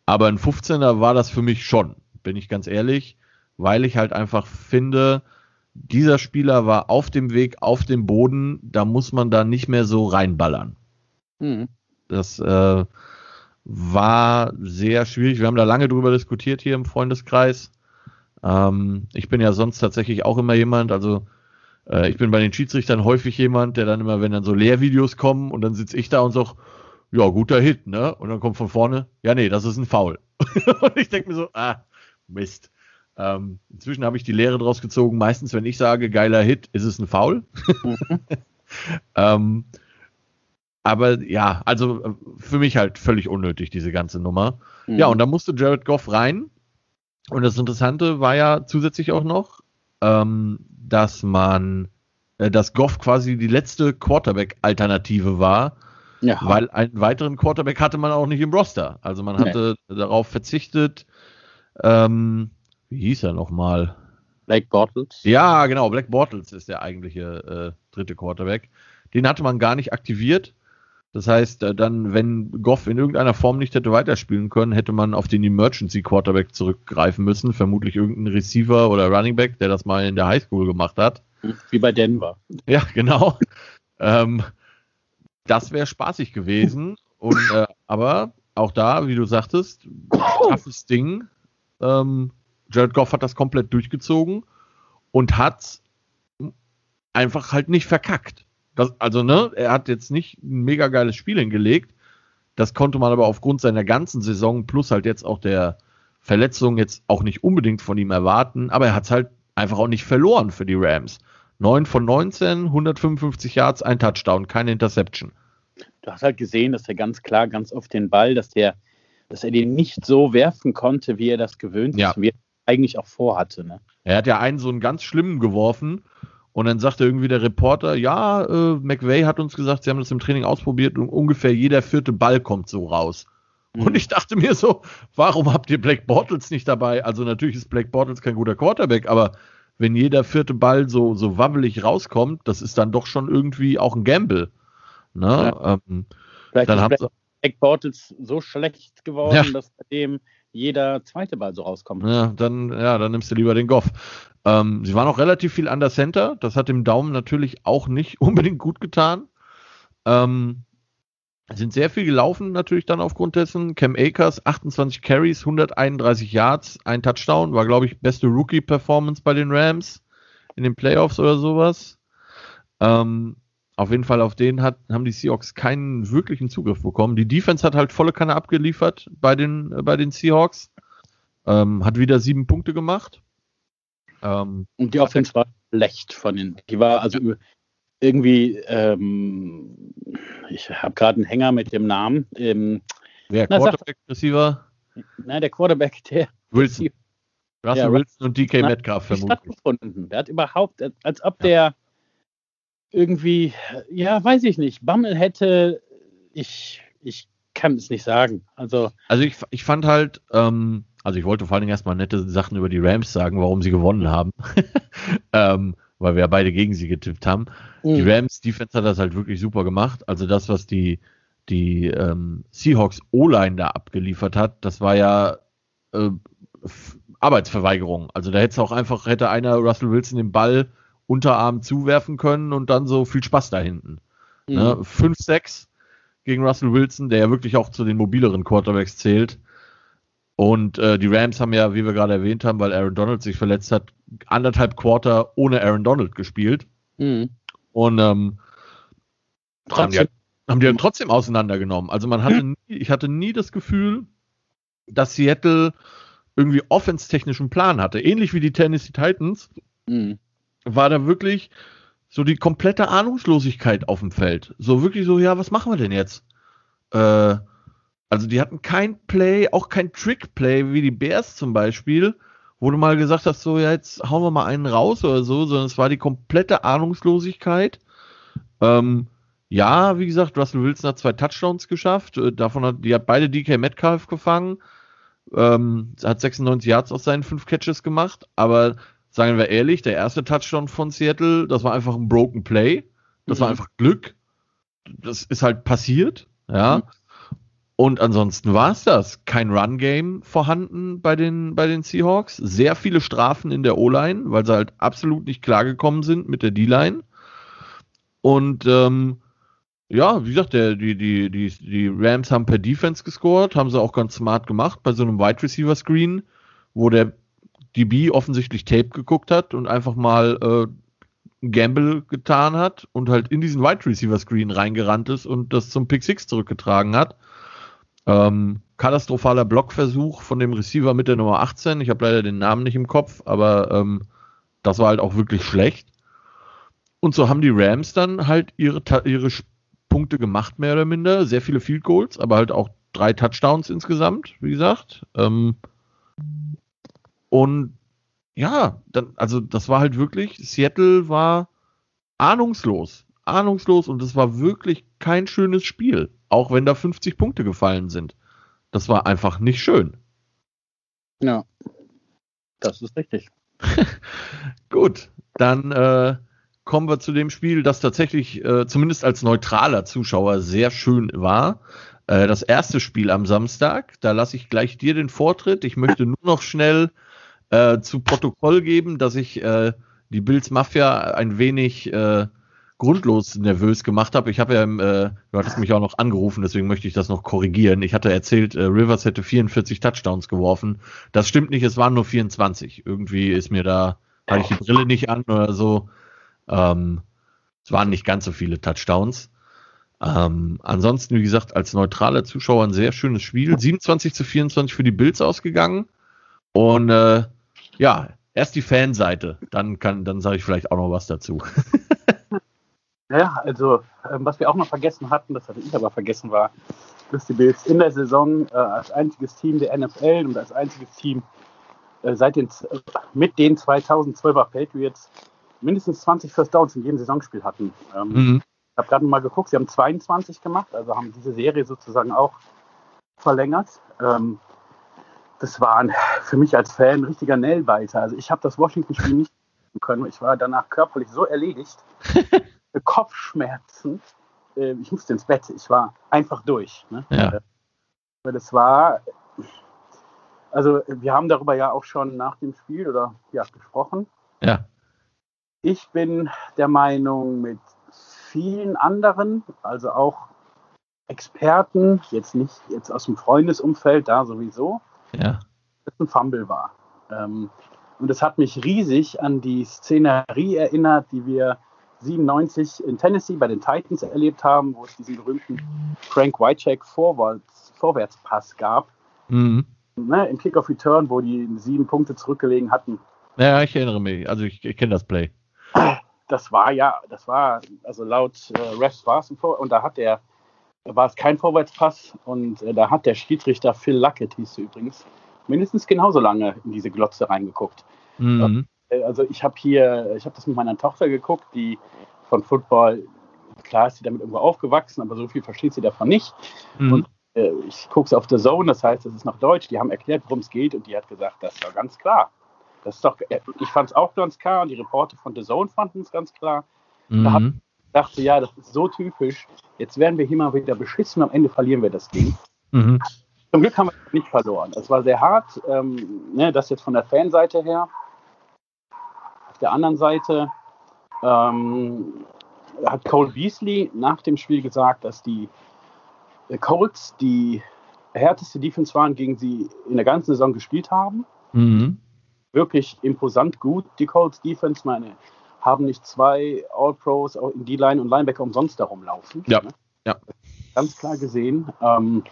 Aber ein 15er war das für mich schon, bin ich ganz ehrlich, weil ich halt einfach finde, dieser Spieler war auf dem Weg auf dem Boden, da muss man da nicht mehr so reinballern. Mhm. Das äh, war sehr schwierig. Wir haben da lange drüber diskutiert hier im Freundeskreis. Ähm, ich bin ja sonst tatsächlich auch immer jemand, also äh, ich bin bei den Schiedsrichtern häufig jemand, der dann immer, wenn dann so Lehrvideos kommen und dann sitze ich da und sag, ja, guter Hit, ne? Und dann kommt von vorne, ja, nee, das ist ein Foul. und ich denke mir so, ah, Mist. Ähm, inzwischen habe ich die Lehre draus gezogen. Meistens, wenn ich sage, geiler Hit, ist es ein Foul. Ähm, aber ja, also äh, für mich halt völlig unnötig, diese ganze Nummer. Mhm. Ja, und da musste Jared Goff rein. Und das Interessante war ja zusätzlich auch noch, ähm, dass man, äh, dass Goff quasi die letzte Quarterback-Alternative war, ja. weil einen weiteren Quarterback hatte man auch nicht im Roster. Also man hatte nee. darauf verzichtet, ähm, wie hieß er nochmal? Blake Bortles? Ja, genau, Black Bortles ist der eigentliche äh, dritte Quarterback. Den hatte man gar nicht aktiviert. Das heißt, äh, dann, wenn Goff in irgendeiner Form nicht hätte weiterspielen können, hätte man auf den Emergency Quarterback zurückgreifen müssen. Vermutlich irgendein Receiver oder Running Back, der das mal in der Highschool gemacht hat. Wie bei Denver. Ja, genau. ähm, das wäre spaßig gewesen. Und, äh, aber auch da, wie du sagtest, toughes Ding. Ähm, Jared Goff hat das komplett durchgezogen und hat einfach halt nicht verkackt. Das, also, ne, er hat jetzt nicht ein mega geiles Spiel hingelegt. Das konnte man aber aufgrund seiner ganzen Saison plus halt jetzt auch der Verletzung jetzt auch nicht unbedingt von ihm erwarten. Aber er hat es halt einfach auch nicht verloren für die Rams. 9 von 19, 155 Yards, ein Touchdown, keine Interception. Du hast halt gesehen, dass er ganz klar, ganz oft den Ball, dass der, dass er den nicht so werfen konnte, wie er das gewöhnt ja. ist, wie er eigentlich auch vorhatte. Ne? Er hat ja einen so einen ganz schlimmen geworfen und dann sagte irgendwie der Reporter, ja, äh, McVay hat uns gesagt, sie haben das im Training ausprobiert und ungefähr jeder vierte Ball kommt so raus. Mhm. Und ich dachte mir so, warum habt ihr Black Bortles nicht dabei? Also natürlich ist Black Bortles kein guter Quarterback, aber wenn jeder vierte Ball so, so wabbelig rauskommt, das ist dann doch schon irgendwie auch ein Gamble. Ne? Ja. Ähm, Vielleicht dann ist Black, Bortles so schlecht geworden, ja. dass bei dem jeder zweite Ball so rauskommt. Ja, dann, ja, dann nimmst du lieber den Goff. Ähm, sie waren auch relativ viel an der Center. Das hat dem Daumen natürlich auch nicht unbedingt gut getan. Ähm, sind sehr viel gelaufen, natürlich dann aufgrund dessen. Cam Akers, 28 Carries, 131 Yards, ein Touchdown. War, glaube ich, beste Rookie-Performance bei den Rams in den Playoffs oder sowas. Ähm, auf jeden Fall auf den hat, haben die Seahawks keinen wirklichen Zugriff bekommen. Die Defense hat halt volle Kanne abgeliefert bei den, äh, bei den Seahawks. Ähm, hat wieder sieben Punkte gemacht. Ähm, Und die Offense war schlecht von den. Die war also irgendwie, ähm, ich habe gerade einen Hänger mit dem Namen. Ähm, Wer? Quarterback, Receiver? Nein, der Quarterback, der. Wilson. Russell ja, Wilson und DK Metcalf vermutlich. Der hat überhaupt, als ob der irgendwie, ja, weiß ich nicht, Bammel hätte, ich, ich kann es nicht sagen. Also, also ich, ich fand halt, ähm, also ich wollte vor allen Dingen erstmal nette Sachen über die Rams sagen, warum sie gewonnen haben. ähm, weil wir ja beide gegen sie getippt haben. Mhm. Die Rams Defense hat das halt wirklich super gemacht. Also das, was die, die ähm, Seahawks O-Line da abgeliefert hat, das war ja äh, Arbeitsverweigerung. Also da hätte es auch einfach, hätte einer Russell Wilson den Ball Unterarm zuwerfen können und dann so viel Spaß da hinten. Mhm. Ne? 5-6 gegen Russell Wilson, der ja wirklich auch zu den mobileren Quarterbacks zählt. Und äh, die Rams haben ja, wie wir gerade erwähnt haben, weil Aaron Donald sich verletzt hat, anderthalb Quarter ohne Aaron Donald gespielt. Mhm. Und ähm, haben, die, haben die dann trotzdem auseinandergenommen. Also man hatte nie, ich hatte nie das Gefühl, dass Seattle irgendwie offenstechnischen Plan hatte. Ähnlich wie die Tennessee Titans. Mhm war da wirklich so die komplette Ahnungslosigkeit auf dem Feld. So wirklich so, ja, was machen wir denn jetzt? Äh, also die hatten kein Play, auch kein Trick-Play, wie die Bears zum Beispiel, wo du mal gesagt hast, so, ja, jetzt hauen wir mal einen raus oder so, sondern es war die komplette Ahnungslosigkeit. Ähm, ja, wie gesagt, Russell Wilson hat zwei Touchdowns geschafft. Äh, davon hat, die hat beide DK Metcalf gefangen. Ähm, hat 96 Yards aus seinen fünf Catches gemacht, aber sagen wir ehrlich, der erste Touchdown von Seattle, das war einfach ein Broken Play. Das mhm. war einfach Glück. Das ist halt passiert, ja. Mhm. Und ansonsten war es das. Kein Run-Game vorhanden bei den, bei den Seahawks. Sehr viele Strafen in der O-Line, weil sie halt absolut nicht klargekommen sind mit der D-Line. Und ähm, ja, wie gesagt, der, die, die, die, die Rams haben per Defense gescored, haben sie auch ganz smart gemacht bei so einem Wide Receiver Screen, wo der DB offensichtlich Tape geguckt hat und einfach mal äh, Gamble getan hat und halt in diesen Wide Receiver Screen reingerannt ist und das zum Pick 6 zurückgetragen hat. Ähm, katastrophaler Blockversuch von dem Receiver mit der Nummer 18. Ich habe leider den Namen nicht im Kopf, aber ähm, das war halt auch wirklich schlecht. Und so haben die Rams dann halt ihre, ihre Punkte gemacht, mehr oder minder. Sehr viele Field Goals, aber halt auch drei Touchdowns insgesamt, wie gesagt. Ähm, und ja, dann, also das war halt wirklich, Seattle war ahnungslos. Ahnungslos und es war wirklich kein schönes Spiel. Auch wenn da 50 Punkte gefallen sind. Das war einfach nicht schön. Ja. Das ist richtig. Gut, dann äh, kommen wir zu dem Spiel, das tatsächlich äh, zumindest als neutraler Zuschauer sehr schön war. Äh, das erste Spiel am Samstag. Da lasse ich gleich dir den Vortritt. Ich möchte nur noch schnell äh, zu Protokoll geben, dass ich äh, die Bills Mafia ein wenig äh, grundlos nervös gemacht habe. Ich habe ja, äh, du hattest mich auch noch angerufen, deswegen möchte ich das noch korrigieren. Ich hatte erzählt, äh, Rivers hätte 44 Touchdowns geworfen. Das stimmt nicht, es waren nur 24. Irgendwie ist mir da, hatte ich die Brille nicht an oder so. Ähm, es waren nicht ganz so viele Touchdowns. Ähm, ansonsten, wie gesagt, als neutraler Zuschauer ein sehr schönes Spiel. 27 zu 24 für die Bills ausgegangen. Und äh, ja, erst die Fanseite, dann kann, dann sage ich vielleicht auch noch was dazu. ja, also ähm, was wir auch noch vergessen hatten, das hatte ich aber vergessen, war, dass die Bills in der Saison äh, als einziges Team der NFL und als einziges Team äh, seit den mit den 2012er Patriots mindestens 20 First Downs in jedem Saisonspiel hatten. Ähm, mhm. Ich habe gerade mal geguckt, sie haben 22 gemacht, also haben diese Serie sozusagen auch verlängert. Ähm, das war für mich als Fan ein richtiger Nailbiter. Also ich habe das Washington-Spiel nicht können. Ich war danach körperlich so erledigt. Kopfschmerzen. Äh, ich musste ins Bett. Ich war einfach durch. Ne? Ja. Weil es war, also wir haben darüber ja auch schon nach dem Spiel oder ja gesprochen. Ja. Ich bin der Meinung, mit vielen anderen, also auch Experten, jetzt nicht jetzt aus dem Freundesumfeld, da sowieso, ja. dass ein Fumble war. Ähm, und das hat mich riesig an die Szenerie erinnert, die wir 97 in Tennessee bei den Titans erlebt haben, wo es diesen berühmten Frank Whitecheck Vorwärts, Vorwärtspass gab. Mhm. Ne, Im Kick of Return, wo die sieben Punkte zurückgelegen hatten. Ja, ich erinnere mich. Also ich, ich kenne das Play das war ja, das war, also laut äh, Refs war es ein Vor und da hat der, war es kein Vorwärtspass und äh, da hat der Schiedsrichter Phil Luckett, hieß du übrigens, mindestens genauso lange in diese Glotze reingeguckt. Mhm. Äh, also ich habe hier, ich habe das mit meiner Tochter geguckt, die von Football, klar ist sie damit irgendwo aufgewachsen, aber so viel versteht sie davon nicht. Mhm. Und äh, ich gucke es auf der Zone, das heißt, es ist noch Deutsch, die haben erklärt, worum es geht und die hat gesagt, das war ganz klar. Das ist doch, äh, ich fand es auch ganz klar und die Reporter von The Zone fanden es ganz klar. Mhm. Da hab, dachte, ja, das ist so typisch. Jetzt werden wir hier mal wieder beschissen, am Ende verlieren wir das Ding. Mhm. Zum Glück haben wir nicht verloren. Es war sehr hart, ähm, ne, das jetzt von der Fanseite her. Auf der anderen Seite ähm, hat Cole Beasley nach dem Spiel gesagt, dass die Colts die härteste Defense waren, gegen sie in der ganzen Saison gespielt haben. Mhm wirklich imposant gut, die Colts Defense. Meine, haben nicht zwei All-Pros in die Line und Linebacker umsonst darum laufen. Ja. Ne? ja. Ganz klar gesehen. Ähm,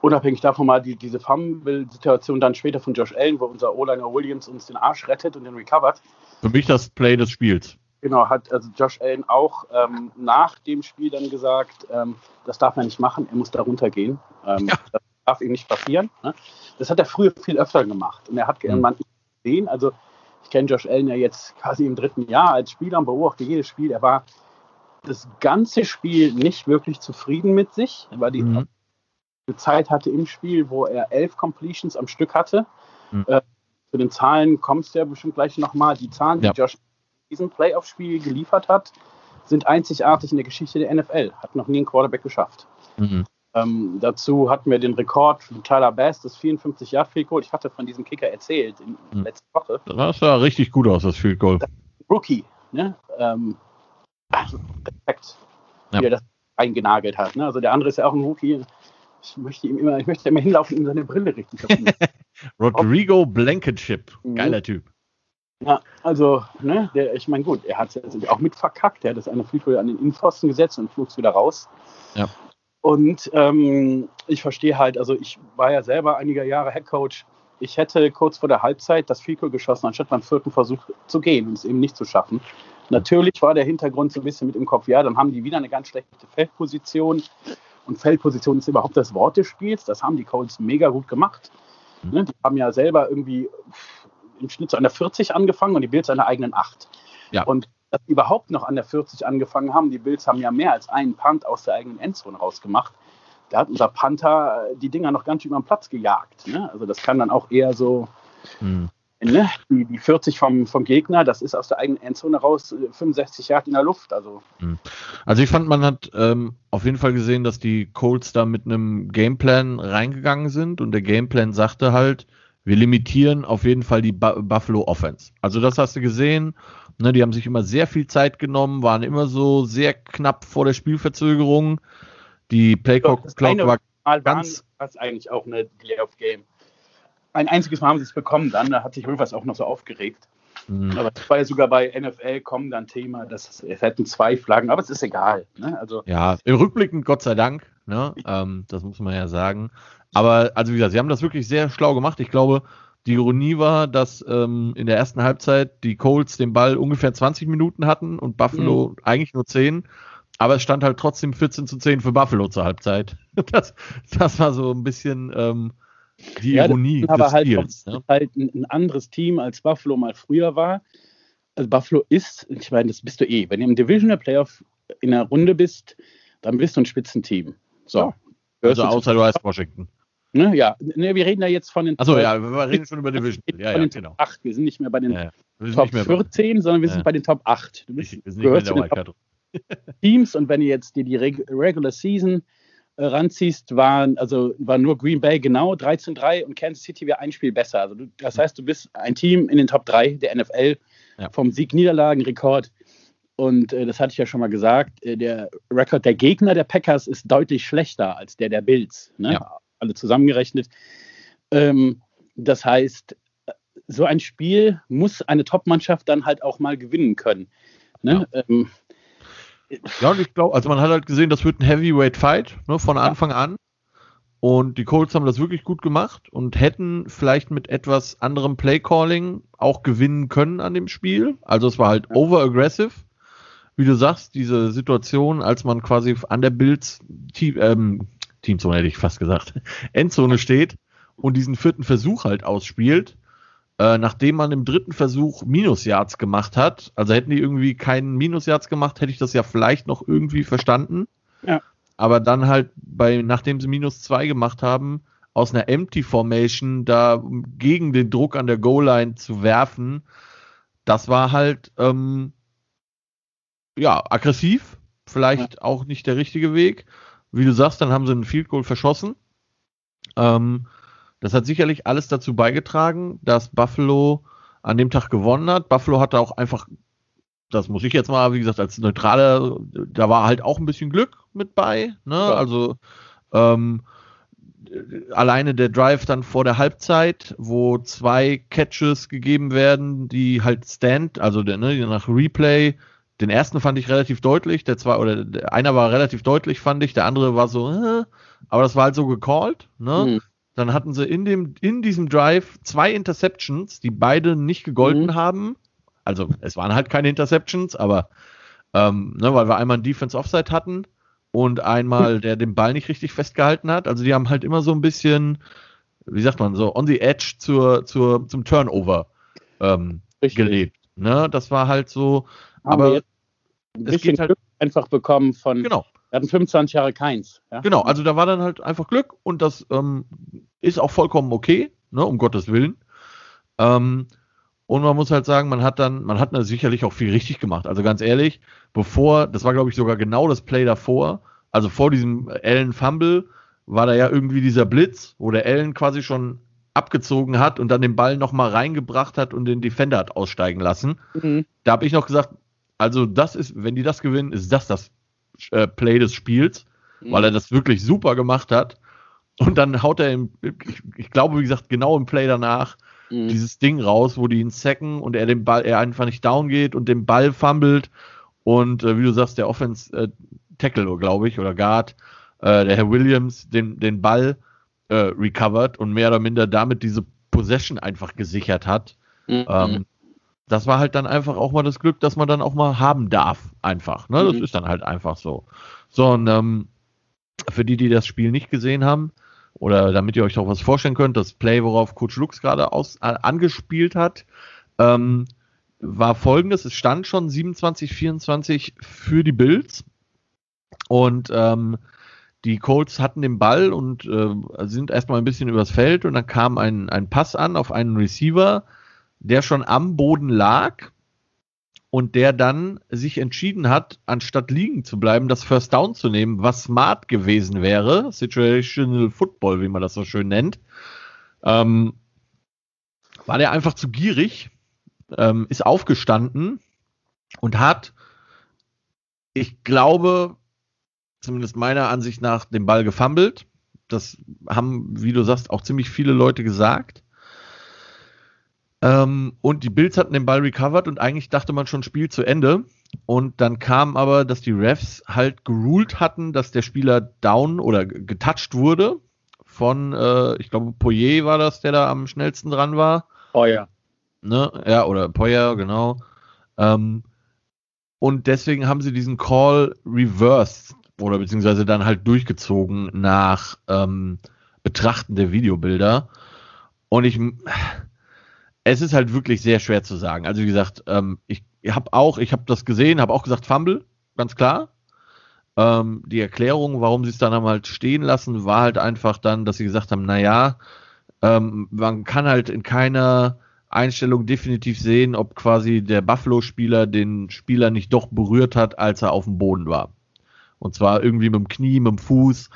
unabhängig davon mal die, diese Fumble-Situation dann später von Josh Allen, wo unser O-Liner Williams uns den Arsch rettet und den recovert. Für mich das Play des Spiels. Genau, hat also Josh Allen auch ähm, nach dem Spiel dann gesagt, ähm, das darf er nicht machen, er muss da runtergehen. Ähm, ja. Das darf ihm nicht passieren. Ne? Das hat er früher viel öfter gemacht. Und er hat mhm. gesehen, also ich kenne Josh Allen ja jetzt quasi im dritten Jahr als Spieler und beobachte jedes Spiel. Er war das ganze Spiel nicht wirklich zufrieden mit sich. Er war die mhm. Zeit hatte im Spiel, wo er elf Completions am Stück hatte. Mhm. Äh, zu den Zahlen kommst du ja bestimmt gleich nochmal. Die Zahlen, die ja. Josh in diesem Playoff-Spiel geliefert hat, sind einzigartig in der Geschichte der NFL. Hat noch nie ein Quarterback geschafft. Mhm. Ähm, dazu hatten wir den Rekord von Tyler Bass, das 54 Yard Field Goal. Ich hatte von diesem Kicker erzählt in, in hm. letzter Woche. Das sah richtig gut aus, das Field Goal. Das Rookie, ne? Ähm, also Respekt, ja. wie er das eingenagelt hat. Ne? Also der andere ist ja auch ein Rookie. Ich möchte ihm immer, ich möchte immer hinlaufen und ihm seine Brille richtig Rodrigo Blankenship, mhm. geiler Typ. Ja, also, ne, der, ich meine, gut, er hat es auch mit verkackt. Er hat das eine Field an den Innenpfosten gesetzt und flog wieder raus. Ja. Und ähm, ich verstehe halt, also ich war ja selber einige Jahre Headcoach. Ich hätte kurz vor der Halbzeit das Fico geschossen, anstatt beim vierten Versuch zu gehen und es eben nicht zu schaffen. Natürlich war der Hintergrund so ein bisschen mit im Kopf, ja, dann haben die wieder eine ganz schlechte Feldposition. Und Feldposition ist überhaupt das Wort des Spiels. Das haben die Colts mega gut gemacht. Mhm. Die haben ja selber irgendwie im Schnitt zu einer 40 angefangen und die Bills einer eigenen 8. Ja. Und dass sie überhaupt noch an der 40 angefangen haben. Die Bills haben ja mehr als einen Punt aus der eigenen Endzone rausgemacht. Da hat unser Panther äh, die Dinger noch ganz schön über den Platz gejagt. Ne? Also das kann dann auch eher so Mhm. Ne? Die, die 40 vom, vom Gegner, das ist aus der eigenen Endzone raus 65 Jahre in der Luft. Also, hm. also ich fand, man hat ähm, auf jeden Fall gesehen, dass die Colts da mit einem Gameplan reingegangen sind und der Gameplan sagte halt, wir limitieren auf jeden Fall die Bu Buffalo Offense. Also das hast du gesehen. Ne, die haben sich immer sehr viel Zeit genommen, waren immer so sehr knapp vor der Spielverzögerung. Die Playclock war ganz... Das eigentlich auch eine Playoff-Game ein einziges Mal haben sie es bekommen dann, da hat sich Rivers auch noch so aufgeregt. Mhm. Aber das war ja sogar bei NFL kommen dann Thema, dass es hätten zwei Flaggen, aber es ist egal. Ne? Also, ja, im Rückblicken Gott sei Dank, ne? ähm, das muss man ja sagen. Aber also wie gesagt, sie haben das wirklich sehr schlau gemacht. Ich glaube, die Ironie war, dass ähm, in der ersten Halbzeit die Colts den Ball ungefähr 20 Minuten hatten und Buffalo mhm. eigentlich nur 10. Aber es stand halt trotzdem 14 zu 10 für Buffalo zur Halbzeit. Das, das war so ein bisschen ähm, die ja, Ironie des aber halt Spiels. Ne? halt ein, anderes Team als Buffalo mal früher war. Also Buffalo ist, ich meine, das bist du eh. Wenn du im Divisional Playoff in der Runde bist, dann bist du ein Spitzenteam. So. Ja. Also außer du heißt Washington. Ne, ja, ne, wir reden ja jetzt von den. Achso, ja, wir reden schon über Division. Ja, ja, genau. 8. Wir sind nicht mehr bei den ja, ja. Top 14, sondern wir sind bei den Top 8. Du bist, wir sind nicht mehr in der Wildcard. Teams und wenn ihr jetzt dir die Regular Season ranziehst, waren, also war nur Green Bay genau 13-3 und Kansas City wäre ein Spiel besser. Also du, das heißt, du bist ein Team in den Top 3 der NFL ja. vom Sieg-Niederlagen-Rekord. Und äh, das hatte ich ja schon mal gesagt, äh, der Rekord der Gegner der Packers ist deutlich schlechter als der der Bills. Ne? Ja. Alle zusammengerechnet. Ähm, das heißt, so ein Spiel muss eine Top-Mannschaft dann halt auch mal gewinnen können. Ne? Ja. Ähm, ja, und ich glaube, also man hat halt gesehen, das wird ein Heavyweight Fight ne, von Anfang an. Und die Colts haben das wirklich gut gemacht und hätten vielleicht mit etwas anderem Playcalling auch gewinnen können an dem Spiel. Also es war halt over-aggressive. Wie du sagst, diese Situation, als man quasi an der Bills Team, ähm, Teamzone hätte ich fast gesagt, Endzone steht und diesen vierten Versuch halt ausspielt äh, nachdem man im dritten Versuch Minusyards gemacht hat, also hätten die irgendwie keinen Minusyards gemacht, hätte ich das ja vielleicht noch irgendwie verstanden. Ja. Aber dann halt bei, nachdem sie minus zwei gemacht haben, aus einer Empty Formation da gegen den Druck an der Goal-Line zu werfen, das war halt ähm, ja aggressiv, vielleicht ja. auch nicht der richtige Weg. Wie du sagst, dann haben sie einen Field Goal verschossen. Ähm, das hat sicherlich alles dazu beigetragen, dass Buffalo an dem Tag gewonnen hat. Buffalo hatte auch einfach, das muss ich jetzt mal, wie gesagt, als Neutraler, da war halt auch ein bisschen Glück mit bei. Ne? Ja. Also ähm, alleine der Drive dann vor der Halbzeit, wo zwei Catches gegeben werden, die halt Stand, also der, ne, nach Replay, den ersten fand ich relativ deutlich, der zwei oder der, einer war relativ deutlich, fand ich, der andere war so, äh, aber das war halt so gecallt, ne? Mhm. Dann hatten sie in, dem, in diesem Drive zwei Interceptions, die beide nicht gegolten mhm. haben. Also es waren halt keine Interceptions, aber ähm, ne, weil wir einmal einen Defense Offside hatten und einmal der den Ball nicht richtig festgehalten hat. Also die haben halt immer so ein bisschen, wie sagt man, so on the edge zur, zur, zum Turnover ähm, gelebt. Ne? Das war halt so. Haben aber es geht halt einfach bekommen von genau. Wir hatten 25 Jahre keins. Ja? Genau, also da war dann halt einfach Glück und das ähm, ist auch vollkommen okay, ne, um Gottes Willen. Ähm, und man muss halt sagen, man hat dann, man hat sicherlich auch viel richtig gemacht. Also ganz ehrlich, bevor, das war glaube ich sogar genau das Play davor, also vor diesem Allen Fumble, war da ja irgendwie dieser Blitz, wo der Allen quasi schon abgezogen hat und dann den Ball nochmal reingebracht hat und den Defender hat aussteigen lassen. Mhm. Da habe ich noch gesagt, also das ist, wenn die das gewinnen, ist das das äh, Play des Spiels, mhm. weil er das wirklich super gemacht hat. Und dann haut er, im, ich, ich glaube, wie gesagt, genau im Play danach mhm. dieses Ding raus, wo die ihn sacken und er den Ball, er einfach nicht down geht und den Ball fummelt. Und äh, wie du sagst, der Offense äh, Tackle, glaube ich, oder Guard, äh, der Herr Williams, den, den Ball äh, recovered und mehr oder minder damit diese Possession einfach gesichert hat. Mhm. Ähm, das war halt dann einfach auch mal das Glück, dass man dann auch mal haben darf, einfach. Ne? Das mhm. ist dann halt einfach so. So, und ähm, für die, die das Spiel nicht gesehen haben, oder damit ihr euch auch was vorstellen könnt, das Play, worauf Coach Lux gerade aus, äh, angespielt hat, ähm, war folgendes: Es stand schon 27, 24 für die Bills. Und ähm, die Colts hatten den Ball und äh, sind erstmal ein bisschen übers Feld und dann kam ein, ein Pass an auf einen Receiver, der schon am Boden lag und der dann sich entschieden hat, anstatt liegen zu bleiben, das First Down zu nehmen, was smart gewesen wäre, Situational Football, wie man das so schön nennt, ähm, war der einfach zu gierig, ähm, ist aufgestanden und hat, ich glaube, zumindest meiner Ansicht nach, den Ball gefummelt. Das haben, wie du sagst, auch ziemlich viele Leute gesagt. Ähm, und die Bills hatten den Ball recovered und eigentlich dachte man schon Spiel zu Ende. Und dann kam aber, dass die Refs halt geruled hatten, dass der Spieler down oder getouched wurde von, äh, ich glaube, Poyer war das, der da am schnellsten dran war. Poyer. Ne? Ja, oder Poyer, genau. Ähm, und deswegen haben sie diesen Call reversed oder beziehungsweise dann halt durchgezogen nach ähm, Betrachten der Videobilder. Und ich, es ist halt wirklich sehr schwer zu sagen. Also wie gesagt, ähm, ich habe auch, ich habe das gesehen, habe auch gesagt Fumble, ganz klar. Ähm, die Erklärung, warum sie es dann halt stehen lassen, war halt einfach dann, dass sie gesagt haben, naja, ähm, man kann halt in keiner Einstellung definitiv sehen, ob quasi der Buffalo-Spieler den Spieler nicht doch berührt hat, als er auf dem Boden war. Und zwar irgendwie mit dem Knie, mit dem Fuß.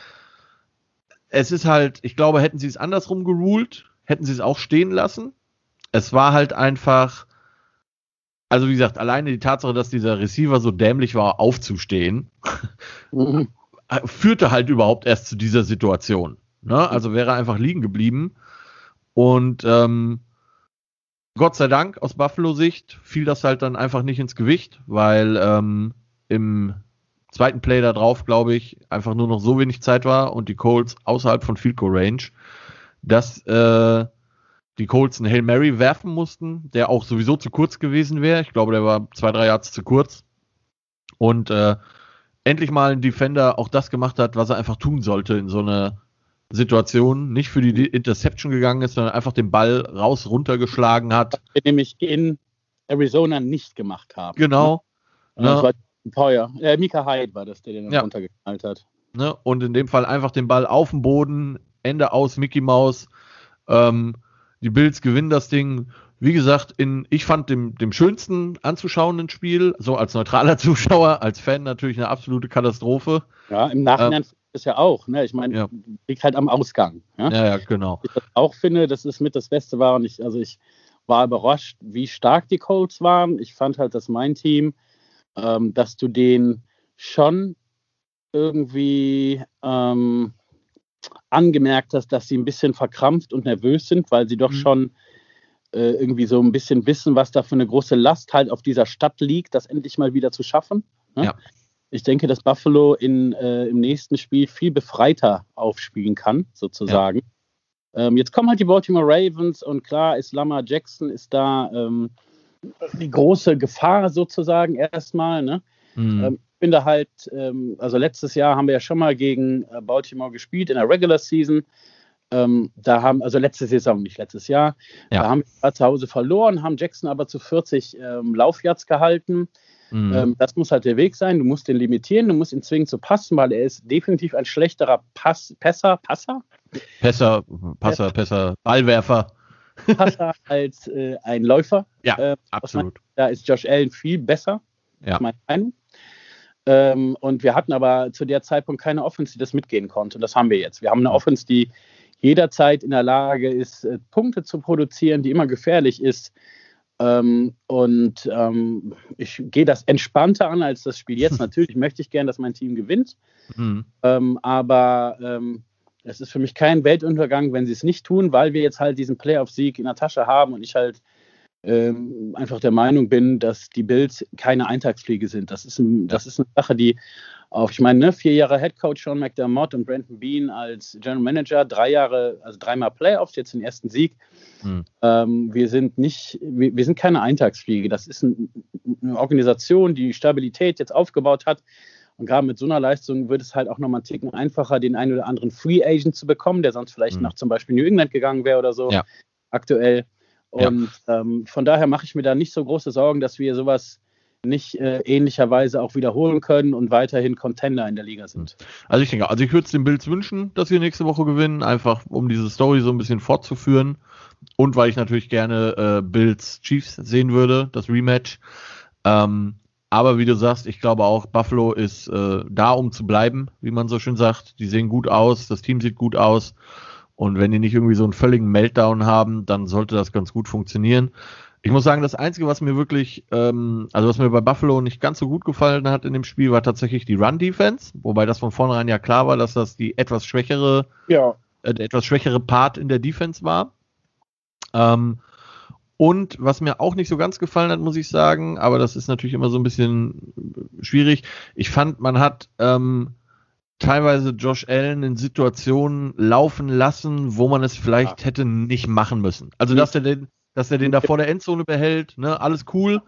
Es ist halt, ich glaube, hätten sie es andersrum geruled, hätten sie es auch stehen lassen. Es war halt einfach, also wie gesagt, alleine die Tatsache, dass dieser Receiver so dämlich war, aufzustehen, mhm. führte halt überhaupt erst zu dieser Situation. Ne? Also wäre er einfach liegen geblieben. Und ähm, Gott sei Dank, aus Buffalo-Sicht, fiel das halt dann einfach nicht ins Gewicht, weil ähm, im zweiten Play da drauf, glaube ich, einfach nur noch so wenig Zeit war und die Colts außerhalb von Field Goal Range, dass äh, die Colts einen Hail Mary werfen mussten, der auch sowieso zu kurz gewesen wäre. Ich glaube, der war zwei, drei Yards zu kurz. Und äh, endlich mal ein Defender auch das gemacht hat, was er einfach tun sollte in so einer Situation. Nicht für die Interception gegangen ist, sondern einfach den Ball raus runtergeschlagen hat. Was wir nämlich in Arizona nicht gemacht haben. Genau. Ne? Das war teuer. Äh, Mika Hyde war das, der den ja. runtergeknallt hat. Ne? Und in dem Fall einfach den Ball auf dem Boden, Ende aus, Mickey Mouse. Ähm, die Bills gewinnen das Ding. Wie gesagt, in, ich fand dem, dem schönsten anzuschauenden Spiel, so als neutraler Zuschauer, als Fan natürlich eine absolute Katastrophe. Ja, im Nachhinein ähm, ist ja auch, ne? Ich meine, ja. liegt halt am Ausgang. Ja, ja, ja genau. Ich auch finde, dass es mit das Beste war und ich, also ich war überrascht, wie stark die Colts waren. Ich fand halt, dass mein Team, ähm, dass du den schon irgendwie ähm, angemerkt hast, dass sie ein bisschen verkrampft und nervös sind, weil sie doch mhm. schon äh, irgendwie so ein bisschen wissen, was da für eine große Last halt auf dieser Stadt liegt, das endlich mal wieder zu schaffen. Ne? Ja. Ich denke, dass Buffalo in, äh, im nächsten Spiel viel befreiter aufspielen kann, sozusagen. Ja. Ähm, jetzt kommen halt die Baltimore Ravens und klar, ist Lama Jackson ist da ähm, die große Gefahr sozusagen erstmal. Ne? Mhm. Ähm, bin da halt, ähm, also letztes Jahr haben wir ja schon mal gegen äh, Baltimore gespielt in der Regular Season. Ähm, da haben, also letzte Saison, nicht letztes Jahr, ja. da haben wir zu Hause verloren, haben Jackson aber zu 40 ähm, Laufjahrs gehalten. Mhm. Ähm, das muss halt der Weg sein. Du musst den limitieren, du musst ihn zwingen zu passen, weil er ist definitiv ein schlechterer Pass, Pässer, Passer? Pässer, Passer, Pässer, Ballwerfer. Passer als äh, ein Läufer. Ja, äh, absolut. da ist Josh Allen viel besser. Ja. Meine Meinung. Ähm, und wir hatten aber zu der Zeitpunkt keine Offense, die das mitgehen konnte. Und das haben wir jetzt. Wir haben eine Offense, die jederzeit in der Lage ist, äh, Punkte zu produzieren, die immer gefährlich ist. Ähm, und ähm, ich gehe das entspannter an als das Spiel jetzt. Natürlich möchte ich gern, dass mein Team gewinnt. Mhm. Ähm, aber ähm, es ist für mich kein Weltuntergang, wenn sie es nicht tun, weil wir jetzt halt diesen Playoff-Sieg in der Tasche haben und ich halt ähm, einfach der Meinung bin, dass die Bills keine Eintagsfliege sind. Das ist, ein, das ist eine Sache, die auf, ich meine, ne, vier Jahre Head Coach Sean McDermott und Brandon Bean als General Manager, drei Jahre, also dreimal Playoffs, jetzt den ersten Sieg. Mhm. Ähm, wir sind nicht, wir, wir, sind keine Eintagsfliege. Das ist ein, eine Organisation, die Stabilität jetzt aufgebaut hat. Und gerade mit so einer Leistung wird es halt auch nochmal einen Ticken einfacher, den einen oder anderen Free Agent zu bekommen, der sonst vielleicht mhm. nach zum Beispiel New England gegangen wäre oder so. Ja. Aktuell. Und ja. ähm, von daher mache ich mir da nicht so große Sorgen, dass wir sowas nicht äh, ähnlicherweise auch wiederholen können und weiterhin Contender in der Liga sind. Also ich denke, also ich würde es den Bills wünschen, dass sie nächste Woche gewinnen, einfach um diese Story so ein bisschen fortzuführen und weil ich natürlich gerne äh, Bills Chiefs sehen würde, das Rematch. Ähm, aber wie du sagst, ich glaube auch, Buffalo ist äh, da, um zu bleiben, wie man so schön sagt. Die sehen gut aus, das Team sieht gut aus. Und wenn die nicht irgendwie so einen völligen Meltdown haben, dann sollte das ganz gut funktionieren. Ich muss sagen, das Einzige, was mir wirklich, ähm, also was mir bei Buffalo nicht ganz so gut gefallen hat in dem Spiel, war tatsächlich die Run-Defense, wobei das von vornherein ja klar war, dass das die etwas schwächere, ja. äh, der etwas schwächere Part in der Defense war. Ähm, und was mir auch nicht so ganz gefallen hat, muss ich sagen, aber das ist natürlich immer so ein bisschen schwierig. Ich fand, man hat ähm, teilweise Josh Allen in Situationen laufen lassen, wo man es vielleicht ja. hätte nicht machen müssen. Also, dass er den, dass er den da vor der Endzone behält, ne, alles cool.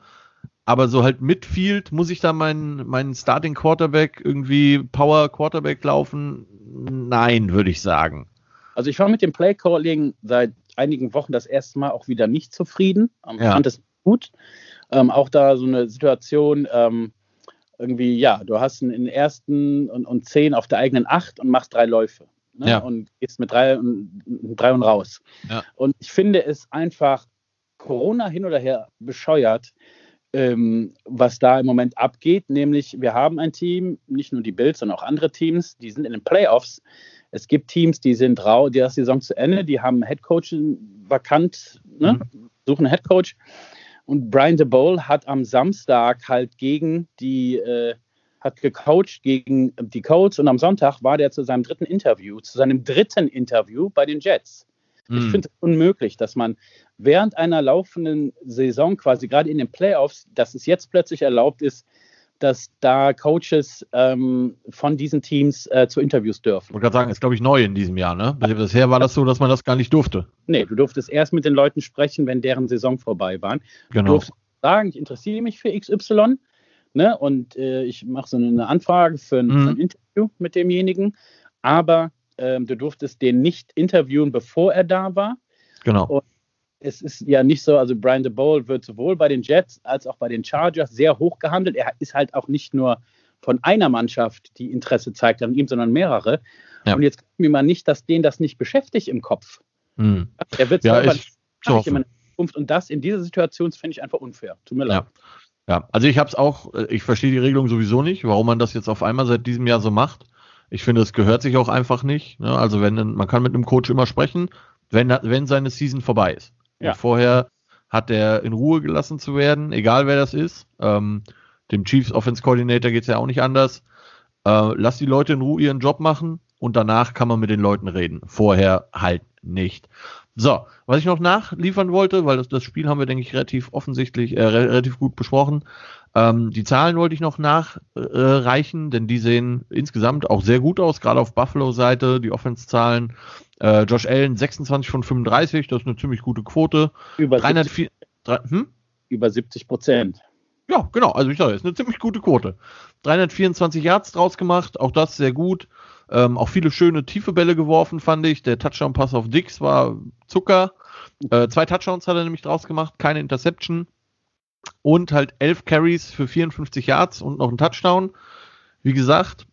Aber so halt Midfield, muss ich da meinen, meinen Starting Quarterback irgendwie Power Quarterback laufen? Nein, würde ich sagen. Also ich war mit dem Play Calling seit einigen Wochen das erste Mal auch wieder nicht zufrieden. Ich ja. fand es gut. Ähm, auch da so eine Situation, ähm, irgendwie, ja, du hast in den ersten und, und zehn auf der eigenen acht und machst drei Läufe. Ne? Ja. Und gehst mit drei und, drei und raus. Ja. Und ich finde es einfach Corona hin oder her bescheuert, ähm, was da im Moment abgeht. Nämlich, wir haben ein Team, nicht nur die Bills, sondern auch andere Teams, die sind in den Playoffs. Es gibt Teams, die sind rau, die erste Saison zu Ende, die haben Headcoach vakant, ne? mhm. suchen einen Headcoach. Und Brian DeBole hat am Samstag halt gegen die, äh, hat gecoacht gegen die Colts und am Sonntag war der zu seinem dritten Interview, zu seinem dritten Interview bei den Jets. Mhm. Ich finde es unmöglich, dass man während einer laufenden Saison, quasi gerade in den Playoffs, dass es jetzt plötzlich erlaubt ist, dass da Coaches ähm, von diesen Teams äh, zu Interviews dürfen. Ich wollte gerade sagen, ist glaube ich neu in diesem Jahr, ne? Bisher war das so, dass man das gar nicht durfte. Nee, du durftest erst mit den Leuten sprechen, wenn deren Saison vorbei war. Genau. Du durftest sagen, ich interessiere mich für XY, ne? Und äh, ich mache so eine Anfrage für ein, mhm. ein, Interview mit demjenigen, aber ähm, du durftest den nicht interviewen, bevor er da war. Genau. Und es ist ja nicht so, also Brian DeBole wird sowohl bei den Jets als auch bei den Chargers sehr hoch gehandelt. Er ist halt auch nicht nur von einer Mannschaft, die Interesse zeigt an ihm, sondern mehrere. Ja. Und jetzt gucken wir mal nicht, dass den das nicht beschäftigt im Kopf. Hm. Er wird ja, selber nicht in Zukunft und das in dieser Situation finde ich einfach unfair. Tut mir leid. Ja. ja, also ich habe es auch, äh, ich verstehe die Regelung sowieso nicht, warum man das jetzt auf einmal seit diesem Jahr so macht. Ich finde, es gehört sich auch einfach nicht. Ne? Also wenn man kann mit einem Coach immer sprechen, wenn, wenn seine Season vorbei ist. Ja. vorher hat er in Ruhe gelassen zu werden, egal wer das ist. Ähm, dem Chiefs Offense Coordinator geht es ja auch nicht anders. Äh, lass die Leute in Ruhe ihren Job machen und danach kann man mit den Leuten reden. Vorher halt nicht. So, was ich noch nachliefern wollte, weil das, das Spiel haben wir, denke ich, relativ offensichtlich, äh, relativ gut besprochen. Ähm, die Zahlen wollte ich noch nachreichen, äh, denn die sehen insgesamt auch sehr gut aus, gerade auf Buffalo-Seite, die Offense-Zahlen. Äh, Josh Allen 26 von 35, das ist eine ziemlich gute Quote. Über 304, 3, hm? Über 70 Prozent. Ja, genau, also ich sage, ist eine ziemlich gute Quote. 324 Yards draus gemacht, auch das sehr gut. Ähm, auch viele schöne tiefe Bälle geworfen, fand ich. Der Touchdown-Pass auf Dix war Zucker. Äh, zwei Touchdowns hat er nämlich draus gemacht, keine Interception. Und halt elf Carries für 54 Yards und noch ein Touchdown. Wie gesagt,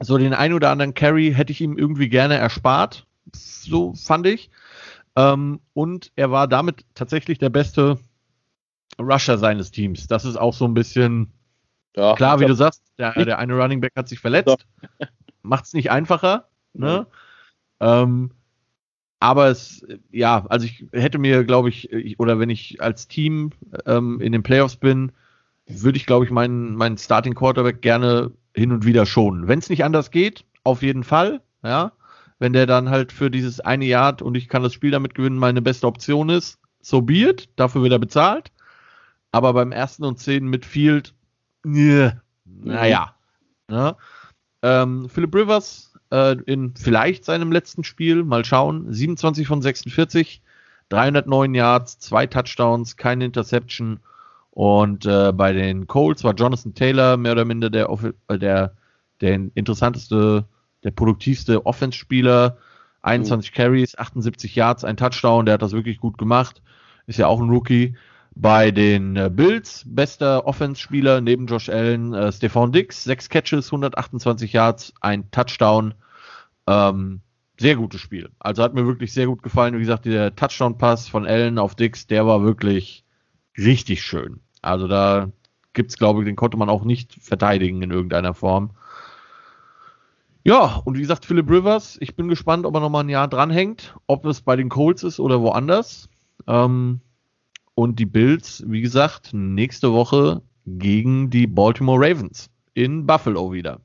so den ein oder anderen Carry hätte ich ihm irgendwie gerne erspart. So fand ich. Ähm, und er war damit tatsächlich der beste Rusher seines Teams. Das ist auch so ein bisschen ja, klar, wie du sagst, der, der eine Running Back hat sich verletzt. Macht es nicht einfacher. Ne? Mhm. Ähm, aber es, ja, also ich hätte mir, glaube ich, oder wenn ich als Team ähm, in den Playoffs bin, würde ich, glaube ich, meinen, meinen Starting Quarterback gerne hin und wieder schonen. Wenn es nicht anders geht, auf jeden Fall, ja. Wenn der dann halt für dieses eine Jahr und ich kann das Spiel damit gewinnen, meine beste Option ist, so be it, dafür wird er bezahlt. Aber beim ersten und zehn mit Field, nee, naja. Ne? Ähm, Philip Rivers äh, in vielleicht seinem letzten Spiel, mal schauen, 27 von 46, 309 Yards, zwei Touchdowns, keine Interception. Und äh, bei den Colts war Jonathan Taylor mehr oder minder der, äh, der, der interessanteste, der produktivste Offense-Spieler. 21 mhm. Carries, 78 Yards, ein Touchdown, der hat das wirklich gut gemacht. Ist ja auch ein Rookie. Bei den äh, Bills, bester Offense-Spieler neben Josh Allen, äh, Stefan Dix, sechs Catches, 128 Yards, ein Touchdown. Ähm, sehr gutes Spiel. Also hat mir wirklich sehr gut gefallen. Wie gesagt, der Touchdown-Pass von Allen auf Dix, der war wirklich richtig schön. Also da gibt's, glaube ich, den konnte man auch nicht verteidigen in irgendeiner Form. Ja, und wie gesagt, Philip Rivers, ich bin gespannt, ob er nochmal ein Jahr dranhängt, ob es bei den Colts ist oder woanders. Ähm, und die Bills, wie gesagt, nächste Woche gegen die Baltimore Ravens in Buffalo wieder.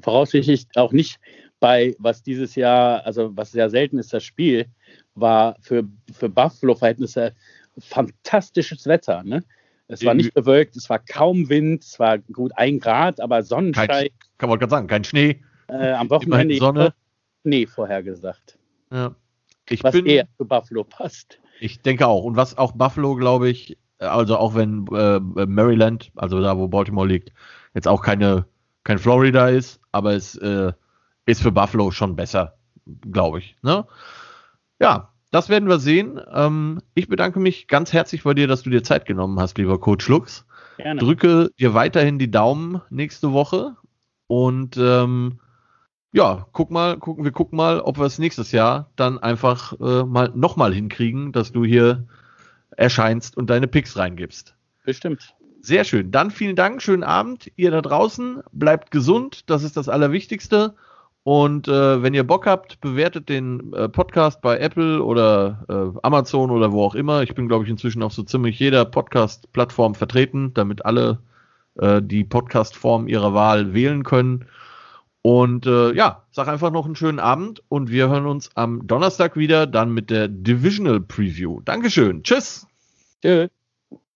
Voraussichtlich auch nicht bei, was dieses Jahr, also was sehr selten ist, das Spiel, war für, für Buffalo-Verhältnisse fantastisches Wetter. Ne? Es war nicht bewölkt, es war kaum Wind, es war gut ein Grad, aber Sonnenschein. Kein, kann man gerade sagen, kein Schnee. Äh, am Wochenende Sonne. Schnee vorhergesagt. Ja. Ich was bin, eher zu Buffalo passt. Ich denke auch. Und was auch Buffalo, glaube ich, also auch wenn äh, Maryland, also da, wo Baltimore liegt, jetzt auch keine, kein Florida ist, aber es äh, ist für Buffalo schon besser, glaube ich. Ne? Ja, das werden wir sehen. Ähm, ich bedanke mich ganz herzlich bei dir, dass du dir Zeit genommen hast, lieber Coach Lux. Gerne. Drücke dir weiterhin die Daumen nächste Woche und ähm, ja, guck mal, gucken wir gucken mal, ob wir es nächstes Jahr dann einfach äh, mal nochmal hinkriegen, dass du hier erscheinst und deine Picks reingibst. Bestimmt. Sehr schön. Dann vielen Dank, schönen Abend, ihr da draußen. Bleibt gesund, das ist das Allerwichtigste. Und äh, wenn ihr Bock habt, bewertet den äh, Podcast bei Apple oder äh, Amazon oder wo auch immer. Ich bin, glaube ich, inzwischen auf so ziemlich jeder Podcast-Plattform vertreten, damit alle äh, die Podcast-Form ihrer Wahl wählen können. Und äh, ja, sag einfach noch einen schönen Abend und wir hören uns am Donnerstag wieder, dann mit der Divisional Preview. Dankeschön. Tschüss. Tschüss.